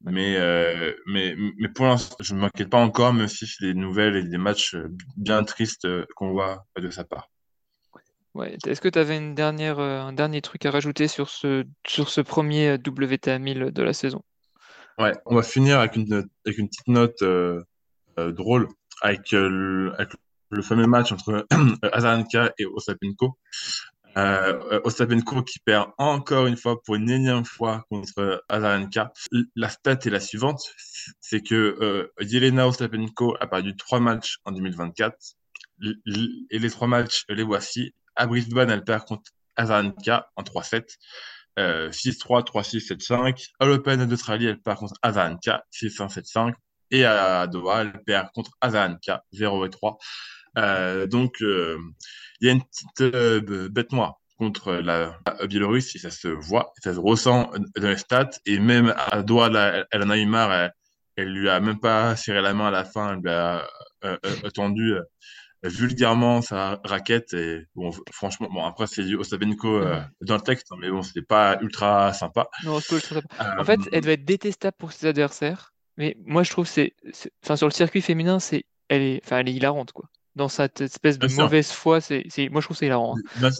Mais, euh, mais, mais pour l'instant, je ne m'inquiète pas encore, même si c'est des nouvelles et des matchs euh, bien tristes qu'on voit de sa part. Ouais. Est-ce que tu avais une dernière, un dernier truc à rajouter sur ce, sur ce premier WTA 1000 de la saison? Ouais, on va finir avec une, avec une petite note drôle, avec, avec le fameux match entre Azarenka et Osapenko. Euh, Ostapenko qui perd encore une fois pour une énième fois contre Azarenka. La stat est la suivante, c'est que euh, Yelena Ostapenko a perdu trois matchs en 2024 et les trois matchs, les voici. À Brisbane, elle perd contre Azarenka en 3-7. 6-3, 3-6, 7-5. À l'Open d'Australie, elle perd contre Azarenka, 6-1, 7-5. Et à Doha, elle perd contre Azarenka, 0 et 3. Euh, donc, euh, il y a une petite euh, bête noire contre la Biélorusse, et ça se voit, ça se ressent dans les stats, et même à doigt, elle en a eu marre, elle, lui a même pas serré la main à la fin, elle lui a tendu vulgairement sa raquette, et bon, franchement, bon, après, c'est du Ostabenko dans le texte, mais bon, c'était pas ultra sympa. Non, c'est pas ultra sympa. En fait, elle doit être détestable pour ses adversaires, mais moi, je trouve c'est, enfin, sur le circuit féminin, c'est, elle est, enfin, elle est hilarante, quoi dans cette espèce de mauvaise foi. C'est, moi, je trouve c'est hilarant. Hein.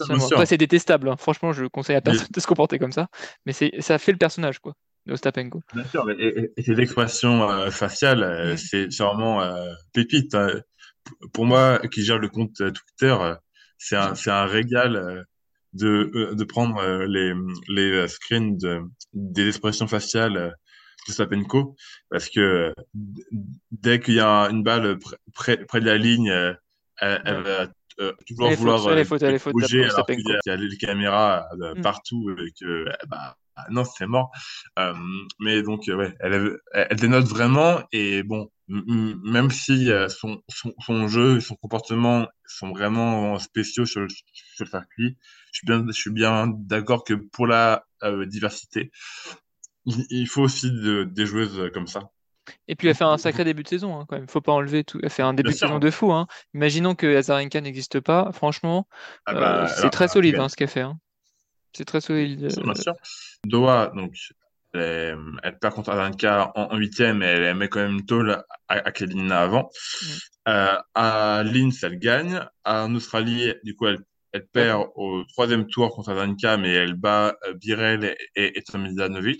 C'est détestable. Hein. Franchement, je conseille à personne de se comporter comme ça. Mais c'est, ça fait le personnage, quoi, de Ostapenko. Bien sûr. Et, et, ces expressions euh, faciales, euh, c'est, vraiment euh, pépite. Hein. Pour moi, qui gère le compte Twitter, c'est un, un régal de, de prendre les, les screens de, des expressions faciales de Ostapenko parce que dès qu'il y a une balle près, près de la ligne, elle, va euh, toujours vouloir euh, bouger alors qu'il y, a les caméras euh, mm. partout et que bah, non c'est mort. Mais donc ouais elle, elle, dénote vraiment et bon même si son, son, son, jeu et son comportement sont vraiment spéciaux sur le, sur le circuit je suis bien je suis bien d'accord que pour la diversité il, faut aussi de, des joueuses comme ça et puis elle fait un sacré début de saison, hein, quand même. Faut pas enlever tout. Elle fait un début de saison de fou. Hein. Imaginons que Azarenka n'existe pas. Franchement, ah bah, euh, c'est très solide hein, ce qu'elle fait. Hein. C'est très solide. Euh. Doha, donc, elle, perd contre Azarenka en huitième, mais elle met quand même tôt à, à Kelina avant. Mm. Euh, à Linz, elle gagne. En Australie, du coup, elle elle perd au troisième tour contre Azarenka, mais elle bat euh, Birel et, et, et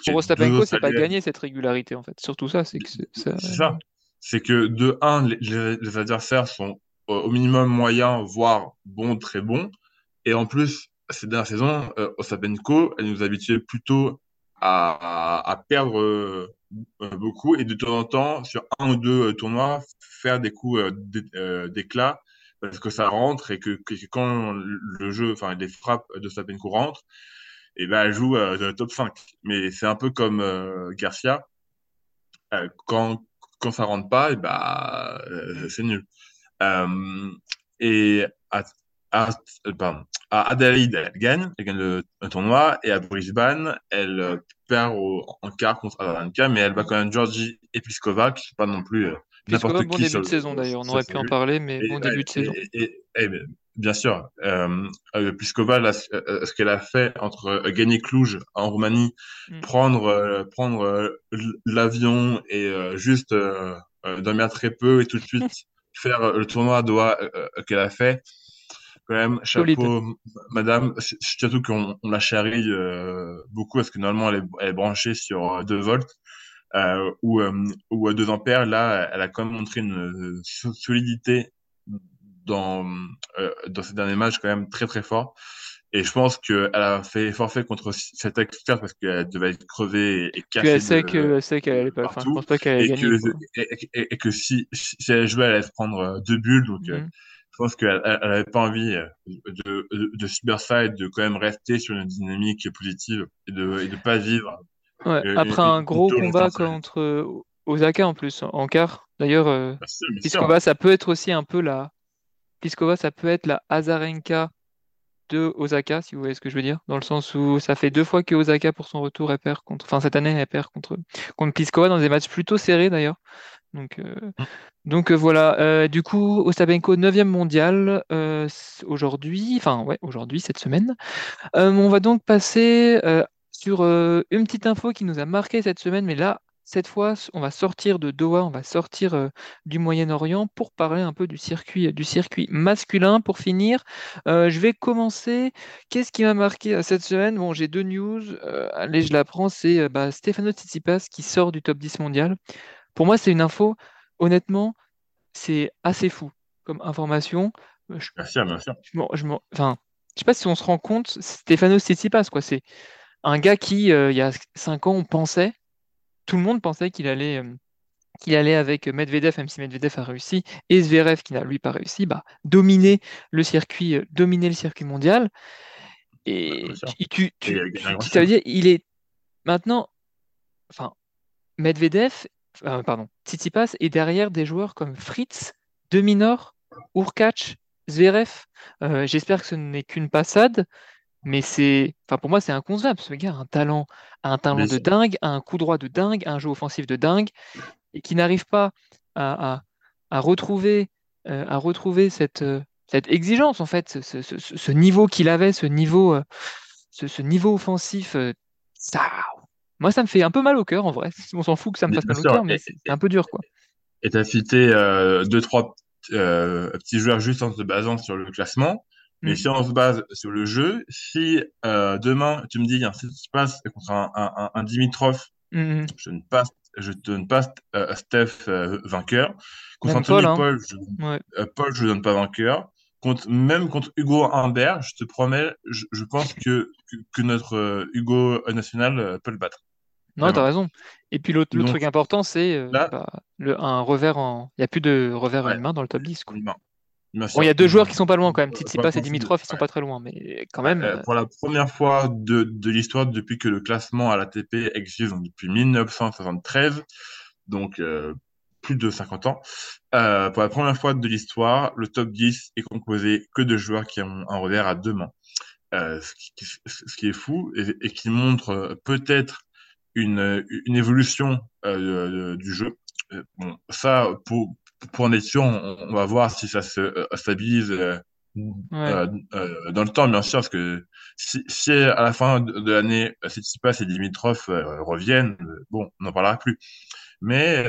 Pour Ostapenko, c'est pas gagné cette régularité en fait. Surtout ça, c'est que c'est ça. C'est que de 1, les, adversaires sont au minimum moyens, voire bons, très bons. Et en plus, cette dernière saison, euh, Ostapenko, elle nous habituait plutôt à, à, perdre euh, beaucoup et de temps en temps, sur un ou deux tournois, faire des coups d'éclat parce que ça rentre et que, quand le jeu, enfin les frappes de Sapenko rentrent, et eh ben elle joue euh, dans le top 5. Mais c'est un peu comme euh, Garcia, euh, quand quand ça rentre pas, et eh ben c'est nul. et à, à, à, Adelaide, elle gagne, elle gagne le, tournoi, et à Brisbane, elle perd en quart contre Azarenka, mais elle bat quand même Georgie Episkova, qui n'est pas non plus n'importe bon début de saison d'ailleurs, on aurait pu en parler, mais bon début de saison. bien sûr, euh, euh euh, euh, ce qu'elle a fait entre gagner Cluj en Roumanie, mm. prendre, prendre l'avion et juste dormir très peu et tout de suite faire le tournoi à Doha qu'elle a fait, quand même, chapeau, madame, surtout qu'on la charrie beaucoup parce que normalement elle est, elle est branchée sur 2 volts euh, ou, euh, ou à 2 ampères, là, elle a quand même montré une euh, solidité dans, euh, dans ces derniers matchs quand même très très fort. Et je pense qu'elle a fait forfait contre cette experte parce qu'elle devait être crevée et, cassée. elle sait qu'elle sait qu'elle allait pas. Enfin, je pense pas qu'elle allait gagner. et, et, que si, si elle jouait, elle allait se prendre deux bulles. Donc, mhm. je pense qu'elle n'avait pas envie de, de, de subir ça et de quand même rester sur une dynamique positive et de ne pas vivre après un gros combat contre euh, Osaka en plus, en quart. D'ailleurs, euh, Pliskova, ça peut être aussi un peu la. Pliskova, ça peut être la Azarenka de Osaka, si vous voyez ce que je veux dire, dans le sens où ça fait deux fois que Osaka, pour son retour, elle perd contre. Enfin, cette année, elle perd contre, contre Pliskova dans des matchs plutôt serrés d'ailleurs. Donc, euh, mm. donc voilà. du coup, Ostapenko, 9e mondial aujourd'hui, enfin, ouais, aujourd'hui, cette semaine. on va donc passer sur euh, une petite info qui nous a marqué cette semaine, mais là, cette fois, on va sortir de Doha, on va sortir euh, du Moyen-Orient pour parler un peu du circuit, du circuit masculin. Pour finir, euh, je vais commencer. Qu'est-ce qui m'a marqué cette semaine? Bon, j'ai deux news. allez, je la prends. C'est bah, Stefano Tsitsipas qui sort du top 10 mondial. Pour moi, c'est une info. Honnêtement, c'est assez fou comme information. Je, merci, merci. Je, je, enfin, je sais pas si on se rend compte, Stefano Tsitsipas, quoi. C'est un gars qui, il y a cinq ans, on pensait tout le monde pensait qu'il allait, euh, qu'il allait avec Medvedev, même si Medvedev a réussi, et Zverev, qui n'a lui pas réussi, bah, dominer le circuit, euh, dominer le circuit mondial. Et tu, ça veut dire, il est maintenant, enfin, Medvedev, euh, pardon, Tsitsipas est derrière des joueurs comme Fritz, Deminor, Urkac, Zverev. J'espère que ce n'est qu'une passade, mais c'est, enfin pour moi, c'est inconcevable. Ce gars a un talent, un talent de dingue, un coup droit de dingue, un jeu offensif de dingue, et qui n'arrive pas à, retrouver, à retrouver cette, euh, cette exigence, en fait, ce, niveau qu'il avait, ce niveau, euh, ce, niveau offensif. Euh, ça, moi, ça me fait un peu mal au cœur, en vrai. On s'en fout que ça me fasse mal au cœur, mais c'est un peu dur, quoi. Et tu as cité deux, trois petits joueurs juste en se basant sur le classement. Mais mm. si on se base sur le jeu, si euh, demain tu me dis un set qui passe contre un, un, un Dimitrov, mm. je ne passe, je donne pas euh, Steph euh, vainqueur. Contre Anthony Paul, hein. Paul, je, Paul, je donne pas vainqueur. Contre, même contre Hugo Humbert, je te promets, je, je pense que, que, notre Hugo national peut le battre. Non, tu as raison. Et puis l'autre truc important, c'est bah, un revers en. Il n'y a plus de revers ouais, humain dans le top 10. Quoi. Bon, il y a deux joueurs qui sont pas loin quand même. Tsitsipas et Dimitrov, ils sont pas très loin, mais quand même. Euh, pour la première fois de, de l'histoire depuis que le classement à l'ATP existe, donc depuis 1973, donc euh, plus de 50 ans. Euh, pour la première fois de l'histoire, le top 10 est composé que de joueurs qui ont un revers à deux mains. Euh, ce, qui, ce, qui, est fou et, et qui montre peut-être une, une évolution du jeu. Bon, ça, pour, pour en être sûr, on, va voir si ça se euh, stabilise euh, euh, dans le temps, bien sûr, parce que si, si à la fin de, l'année, passe et Dimitrov reviennent, bon, on n'en parlera plus. Mais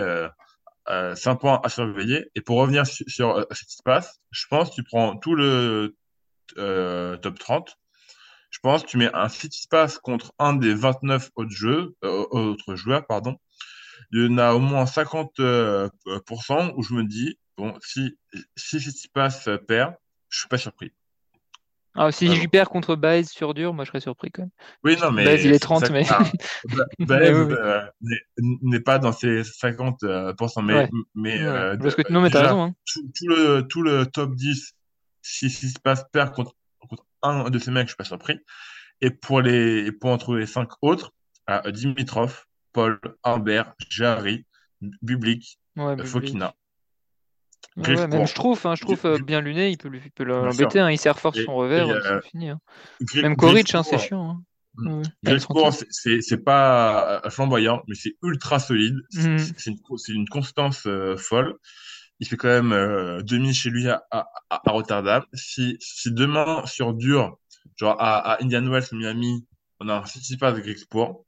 c'est un point à surveiller. Et pour revenir sur, sur passe, je pense que tu prends tout le top 30. Je pense que tu mets un passe contre un des 29 autres, jeux, autres joueurs, pardon il y en a au moins 50% euh, où je me dis, bon, si, si passe perd, je suis pas surpris. Ah, si je perds contre Baez sur dur, moi je serais surpris quand même. Oui, non, mais. Baez, il est 30, mais. Baez euh, n'est pas dans ces 50%, mais. mais euh, Parce que, non, mais t'as raison. Hein. Tout, le, tout le top 10, si, si passe perd contre, contre un de ces mecs, je suis pas surpris. Et pour, les, pour en trouver les 5 autres, Dimitrov, Paul, Humbert, Jarry, Bublik, ouais, Fokina. même je trouve, hein, je trouve euh, bien luné, il peut, l'embêter, hein, il sert fort son revers, c'est euh, fini. Hein. Même Koric, hein, c'est chiant. Hein. c'est pas euh, flamboyant, mais c'est ultra solide. C'est mm. une, une, constance folle. Il fait quand même demi chez lui à, à, Rotterdam. Si, si, demain, sur dur, genre à, à Indian Wells, Miami, on a un pas de Grigsport,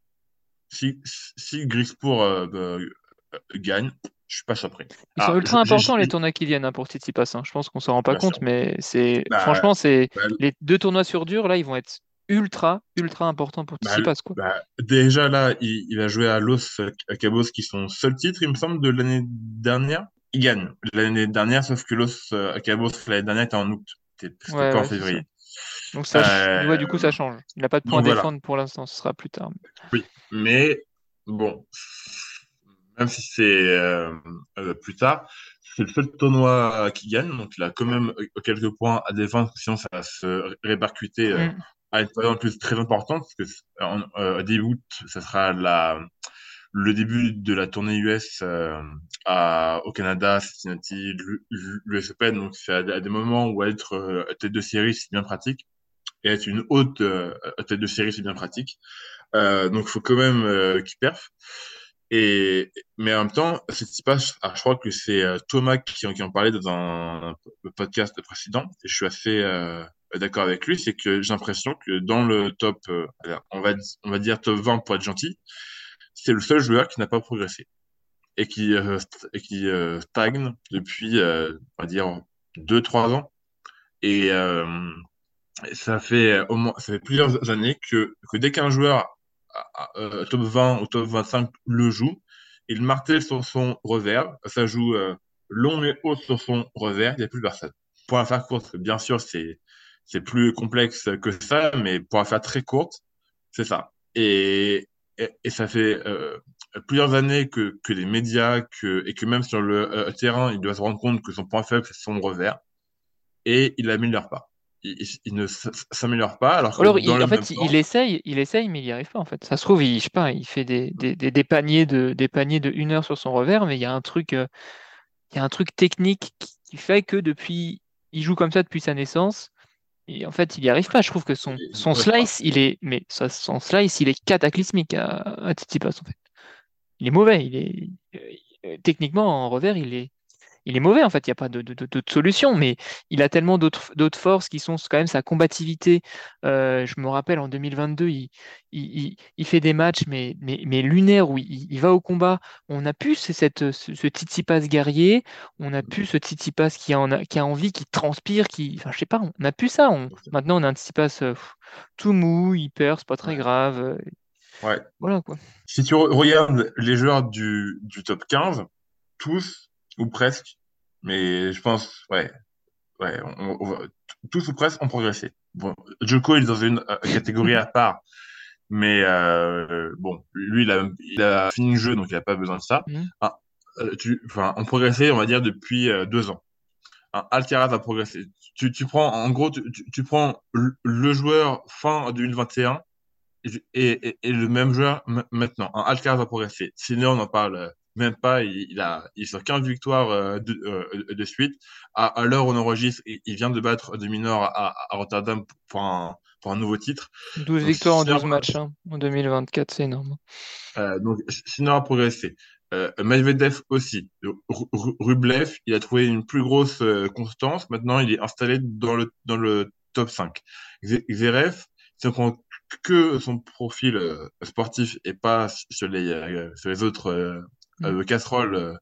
si, si Grispour euh, euh, gagne, je suis pas surpris. Ils sont ah, ultra importants les tournois qui viennent hein, pour Tsitsipas. Hein. Je pense qu'on s'en rend pas compte, mais c'est bah, franchement c'est bah, les deux tournois sur dur là, ils vont être ultra ultra importants pour bah, Tsitsipas quoi. déjà là, il, va jouer à Los Cabos qui sont seul titre, il me semble, de l'année dernière. Il gagne l'année dernière, sauf que Los Cabos l'année dernière était en août, c'était pas en février. Donc ça, euh, du coup, ça change. Il n'a pas de point à défendre pour l'instant, ce sera plus tard. Oui, mais bon, même si c'est euh, euh, plus tard, c'est le seul tournoi qui gagne, donc il a quand même quelques points à défendre, sinon ça va se répercuter mm. à une période en plus très importante, parce que en, début août, ça sera la, le début de la tournée US à, au Canada, Cincinnati, l'US Open, donc c'est à, des moments où être tête de série, c'est bien pratique et être une haute euh, tête de série, c'est bien pratique. Euh, donc, il faut quand même euh, qu'il perf. Et, mais en même temps, ce qui se passe, je crois que c'est euh, Thomas qui, qui, en parlait dans un, podcast précédent, et je suis assez euh, d'accord avec lui, c'est que j'ai l'impression que dans le top, on, va, on va dire top 20 pour être gentil, c'est le seul joueur qui n'a pas progressé et qui, euh, euh, stagne depuis, euh, on va dire, 2-3 ans. Et ça, fait au moins, ça fait plusieurs années que, que dès qu'un joueur top 20 ou top 25 le joue, il martèle sur son revers, ça joue long et haut sur son revers, il n'y a plus personne. Pour la faire courte, bien sûr, c'est c'est plus complexe que ça, mais pour la faire très courte, c'est ça. Et, et, ça fait euh, plusieurs années que, que les médias que, et que même sur le euh, terrain, il doit se rendre compte que son point faible, c'est son revers. Et il l'améliore pas. Il, il, ne s'améliore pas. Alors, que alors il, en fait, il essaye, il essaye, mais il n'y arrive pas. En fait, ça se trouve, il, je sais pas, il fait des, des, des, paniers de des paniers de une heure sur son revers, mais il y a un truc, euh, il y a un truc technique qui, qui fait que depuis, il joue comme ça depuis sa naissance et en fait, il n'y arrive pas. Je trouve que son, son slice, il est, mais son slice, il est cataclysmique à, à Tsitsipas, en fait. Il est mauvais. Il est, euh, techniquement, en revers, il est, il est mauvais en fait, il n'y a pas de, solution, mais il a tellement d'autres forces qui sont quand même sa combativité. Euh, je me rappelle en 2022, il, il, fait des matchs, mais, mais, mais lunaires où il, va au combat. On a plus cette, ce, ce Tsitsipas guerrier, on a plus ce Tsitsipas qui a, qui a envie, qui transpire, qui. Enfin, je sais pas, on a plus ça. maintenant, on a un Tsitsipas euh, tout mou, hyper, c'est pas très grave. Euh, ouais. Voilà quoi. Si tu regardes les joueurs du, du top 15, tous ou presque, mais je pense, ouais, ouais, tous ou presque ont progressé. Bon, Joko il est dans une euh, catégorie à part, mais euh, bon, lui il a, il a fini le jeu donc il n'a pas besoin de ça. Mm. Ah, euh, tu, enfin, on progressé, on va dire depuis deux ans. Un Alcaraz a progressé. Tu, tu prends, en gros, tu, tu, prends le joueur fin 2021 et, et, et, le même joueur maintenant. Alcaraz a progressé. Sinon, on en parle même pas, il, a, il sur 15 victoires euh, de, euh, de, suite. À, à l'heure où on enregistre, il, vient de battre de minor à, à Rotterdam pour un, pour un nouveau titre. 12 victoires en 12 matchs hein, en 2024, c'est énorme. Euh, donc, Sinner a progressé. Euh, Medvedev aussi. Rublev, il a trouvé une plus grosse euh, constance. Maintenant, il est installé dans le, dans le top 5. Zverev, si on prend que son profil sportif et pas sur les, sur les autres euh, casserole euh,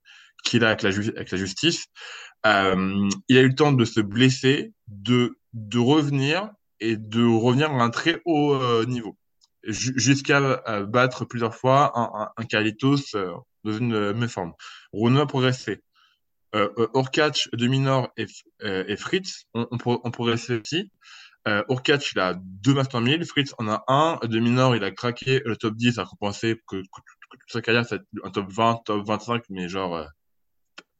qu'il a avec la, avec la justice, euh, il a eu le temps de se blesser, de, de revenir et de revenir à un très haut niveau, jusqu'à battre plusieurs fois un, un, Carlitos dans une même forme. Renault a progressé. Euh, Orkach, Dominor et, et Fritz ont, ont, progressé aussi. Euh, Orkach, il a deux Master 1000, Fritz en a un, Dominor, il a craqué le top 10, a compensé que, que sa carrière, c'est un top 20, top 25, mais genre euh,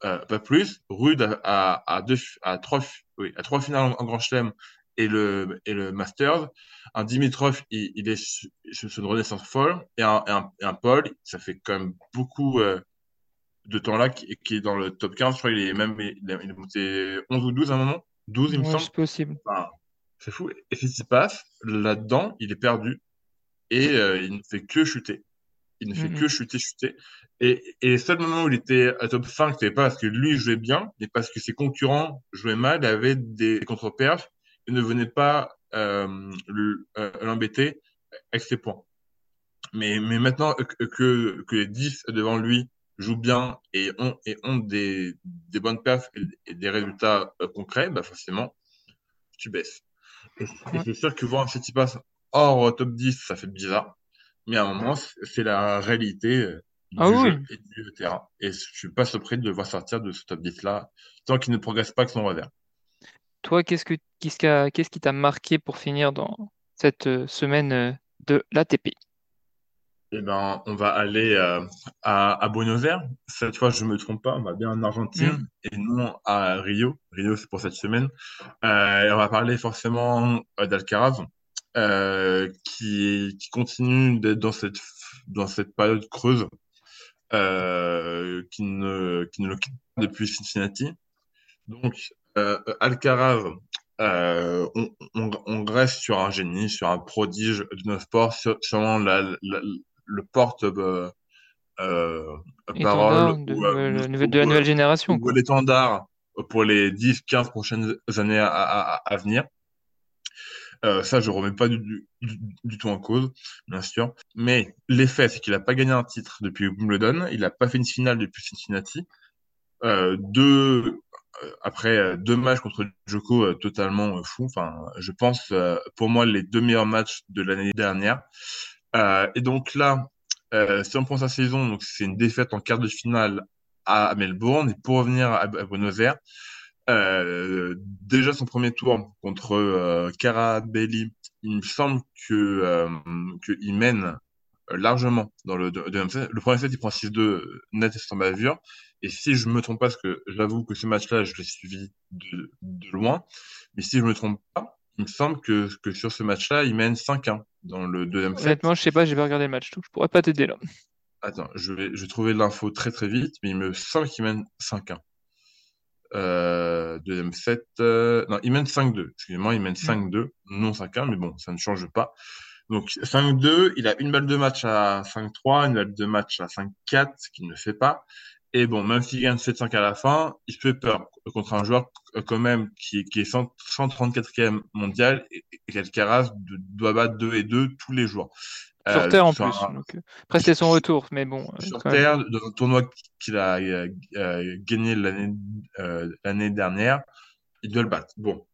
euh, pas plus. Rude a, a, deux, à trois, oui, à trois finales en, Grand Chelem et le, et le Masters. Un Dimitrov, il, il est sur une renaissance folle. Et un, un, un, Paul, ça fait quand même beaucoup euh, de temps là, qui, qui, est dans le top 15. Je crois qu'il est même il, est monté 11 ou 12 à un moment. 12, il me semble. C'est possible. Enfin, c'est fou. Et ce qui se passe, là-dedans, il est perdu. Et euh, il ne fait que chuter. Il ne fait que chuter, chuter. Et, et le seul moment où il était à top 5, c'était pas parce que lui jouait bien, mais parce que ses concurrents jouaient mal, avaient des contre-perfs et ne venaient pas euh, euh, l'embêter avec ses points. Mais, mais maintenant que, que les 10 devant lui jouent bien et ont, et ont des, des bonnes perfs et, des résultats euh, concrets, bah forcément, tu baisses. Et, c'est sûr que voir un passe hors top 10, ça fait bizarre mais à un moment, c'est la réalité euh, du ah jeu et du terrain. Et je suis pas surpris de le voir sortir de ce top 10-là, tant qu'il ne progresse pas que son revers. Toi, qu'est-ce, que, qu'est-ce, qui t'a marqué pour finir dans cette euh, semaine euh, de l'ATP eh ben, on va aller à, à, Buenos Aires. Cette fois, je me trompe pas, on va bien en Argentine mm. et non à Rio. Rio, c'est pour cette semaine. Euh, on va parler forcément d'Alcaraz. Euh, qui, qui continue d'être dans cette, dans cette période creuse, euh, qui, ne, qui ne le quitte pas depuis Cincinnati. Donc, euh, Alcaraz, euh, on, on, on, reste sur un génie, sur un prodige de nos sports, sur, sûrement la, la, le porte euh, parole de, ou, de, la nouvelle génération. Ou l'étendard pour les 10-15 prochaines années à, à, à venir. Euh, ça, je remets pas du, tout en cause, bien sûr. Mais l'effet, c'est qu'il n'a pas gagné un titre depuis Wimbledon. Il n'a pas fait une finale depuis Cincinnati. Euh, deux, euh, après deux matchs contre Joko totalement fou. Enfin, je pense pour moi les deux meilleurs matchs de l'année dernière. et donc là, si on prend sa saison, c'est une défaite en quart de finale à Melbourne. Et pour revenir à, Buenos Aires, déjà son premier tour contre euh, Carabelli, il me semble que qu'il mène largement dans le deuxième set. Le premier set, il prend 6-2 net et sans bavure. Et si je me trompe pas, parce que j'avoue que ce match-là, je l'ai suivi de, de, loin, mais si je me trompe pas, il me semble que, que sur ce match-là, il mène 5-1 dans le deuxième set. Honnêtement, je sais pas, j'ai pas regardé le match, donc je pourrais pas t'aider là. Attends, je vais, je vais trouver l'info très très vite, mais il me semble qu'il mène 5-1. Euh, deuxième set, euh... non, il mène 5-2. Excusez-moi, il mène 5-2, mm. non 5-1, mais bon, ça ne change pas. Donc 5-2, il a une balle de match à 5-3, une balle de match à 5-4, ce qu'il ne fait pas. Et bon, même s'il gagne 7-5 à la fin, il se fait peur contre un joueur euh, quand même qui, qui est 134e mondial et, et qu'Alcaraz doit battre 2 et 2 tous les jours. Sur euh, Terre en plus. Donc, euh, après, c'est son retour, mais bon. Sur Terre, dans un tournoi qu'il a gagné l'année dernière, il doit le battre. Bon.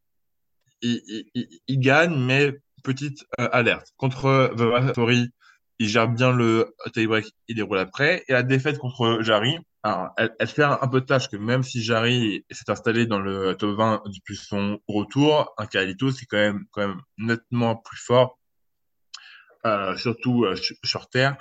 Il, il, il gagne, mais petite alerte. Contre Vavatori, il gère bien le tie-break, il déroule après. Et la défaite contre Jarry, alors, elle, elle, fait un, peu de tâche que même si Jarry s'est installé dans le top 20 depuis son retour, un Calito, c'est quand même, quand même nettement plus fort, euh, surtout euh, sur, terre.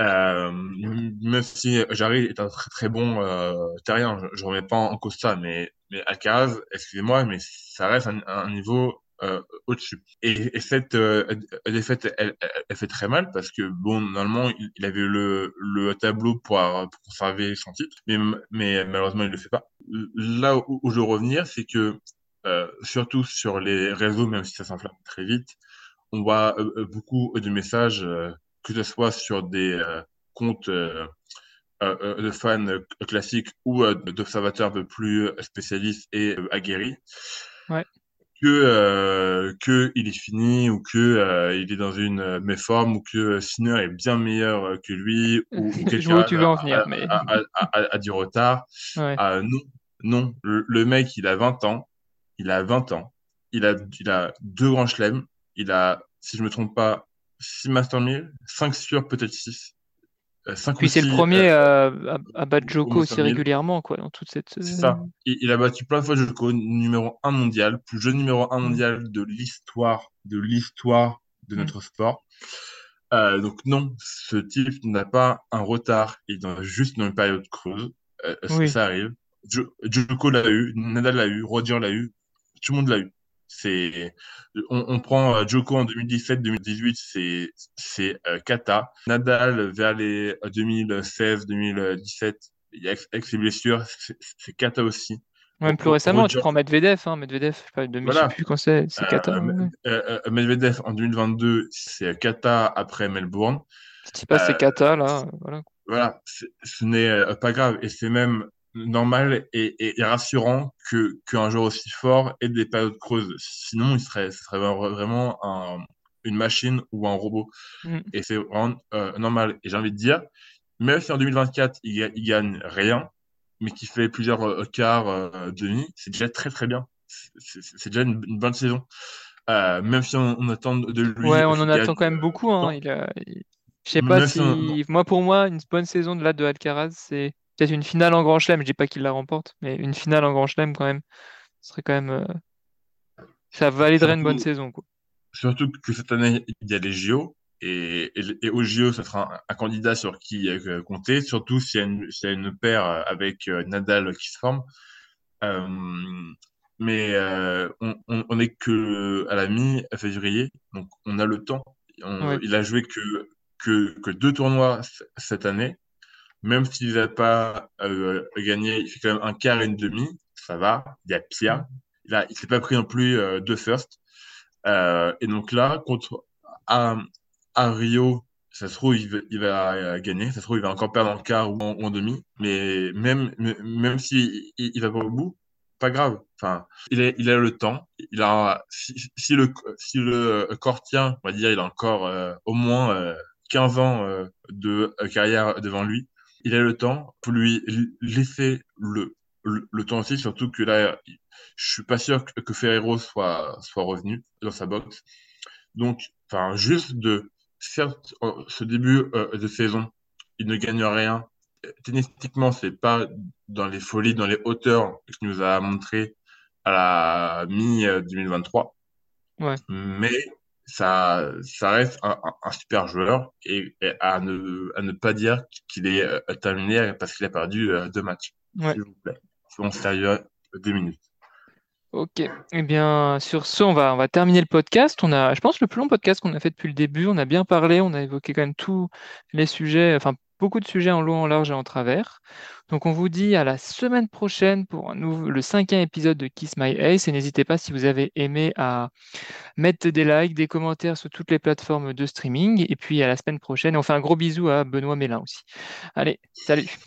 Euh, même si Jarry est un très très bon euh, terrien, je, je remets pas en cause ça, mais, mais Alcaraz, excusez-moi, mais ça reste un, un niveau euh, au-dessus. Et, et, cette euh, défaite, elle, elle, fait très mal parce que, bon, normalement, il, avait le, le tableau pour, pour, conserver son titre, mais, mais malheureusement, il ne le fait pas. Là où, où je veux revenir, c'est que, euh, surtout sur les réseaux, même si ça s'enflamme très vite, on voit euh, euh, beaucoup de messages, que ce soit sur des comptes de fans classiques ou d'observateurs plus spécialistes et aguerris, ouais que euh, que il est fini ou que euh, il est dans une euh, méforme ou que Sinner est bien meilleur euh, que lui ou, ou quelqu'un tu veux en venir, mais... a, du retard. Ouais. non, non. Le, le, mec, il a 20 ans. Il a 20 ans. Il a, il a deux grands chelems. Il a, si je me trompe pas, 6 Master 1000, 5 sur, peut-être 6. Euh, Puis c'est le premier euh, à, à, battre Joko aussi régulièrement, quoi, dans toute cette. C'est ça. Il, il, a battu plein de fois Joko, numéro 1 mondial, plus jeune numéro 1 mondial de l'histoire, de l'histoire de mm. notre sport. Euh, donc non, ce type n'a pas un retard, il est juste dans une période creuse. Euh, oui. Ça arrive? Joko l'a eu, Nadal l'a eu, Roger l'a eu, tout le monde l'a eu. C'est, on, on, prend euh, Joko en 2017-2018, c'est c'est euh, Kata. Nadal vers les 2016-2017, euh, il y a avec ses blessures, c'est Kata aussi. Même plus récemment, tu prends Medvedev, hein, Medvedev, je sais pas, 2000, voilà. je sais plus quand c'est, c'est Kata. Euh, euh, Medvedev en 2022, c'est Kata après Melbourne. Si pas, c'est Kata là, voilà. Voilà, ce n'est pas grave et c'est même normal et, et, rassurant que qu'un joueur aussi fort ait des périodes creuses. Sinon, il serait, ce serait vraiment un, une machine ou un robot. Mm. Et c'est vraiment euh, normal. Et j'ai envie de dire, même si en 2024, il, il gagne rien, mais qu'il fait plusieurs euh, quarts, euh, demi, c'est déjà très très bien. C'est déjà une, une, bonne saison. Euh, même si on, on, attend de lui. Ouais, on en attend quand même beaucoup. Hein. Il. Je sais pas si. si on... Moi, pour moi, une bonne saison de là de Alcaraz, c'est peut-être une finale en Grand Chelem. Je dis pas qu'il la remporte, mais une finale en Grand Chelem quand même, ce serait quand même. Euh... Ça validerait surtout, une bonne saison. Quoi. Surtout que cette année, il y a les JO. Et, et, et au JO, ça sera un, un candidat sur qui euh, compter, surtout s'il y, y, a une paire avec euh, Nadal qui se forme. Mais on, on, on, est que à la mi-février, donc on a le temps. On, ouais. Il a joué que, que, que deux tournois cette année même s'il n'a pas euh, gagné, il fait quand même un quart et une demi, ça va, il y a pire. Il a, il s'est pas pris non plus euh, deux first. Euh, et donc là, contre à, à, Rio, ça se trouve il va, il va euh, gagner, ça se trouve il va encore perdre en quart ou en, demi. Mais même même s'il si il, va pas au bout, pas grave. Enfin, il, est, il a le temps. Il a, si, si le, si le corps tient, on va dire, il a encore euh, au moins euh, 15 ans euh, de carrière devant lui. Il a le temps pour lui laisser le, le, le, temps aussi, surtout que là, je suis pas sûr que, que Ferrero soit, soit revenu dans sa boxe. Donc, enfin, juste de certes, ce début euh, de saison, il ne gagne rien. Tennistiquement, c'est pas dans les folies, dans les hauteurs qu'il nous a montré à la mi-2023. Ouais. Mais ça, ça reste un, un super joueur et, et, à, ne, à ne pas dire qu'il est euh, terminé parce qu'il a perdu euh, deux matchs. Ouais. S'il vous plaît. Soyons sérieux deux minutes. Ok, eh bien sur ce, on va, on va terminer le podcast. On a, je pense, le plus long podcast qu'on a fait depuis le début. On a bien parlé, on a évoqué quand même tous les sujets, enfin beaucoup de sujets en long, en large et en travers. Donc on vous dit à la semaine prochaine pour le cinquième épisode de Kiss My Ace. Et n'hésitez pas, si vous avez aimé, à mettre des likes, des commentaires sur toutes les plateformes de streaming. Et puis à la semaine prochaine. On fait un gros bisou à Benoît Mélin aussi. Allez, salut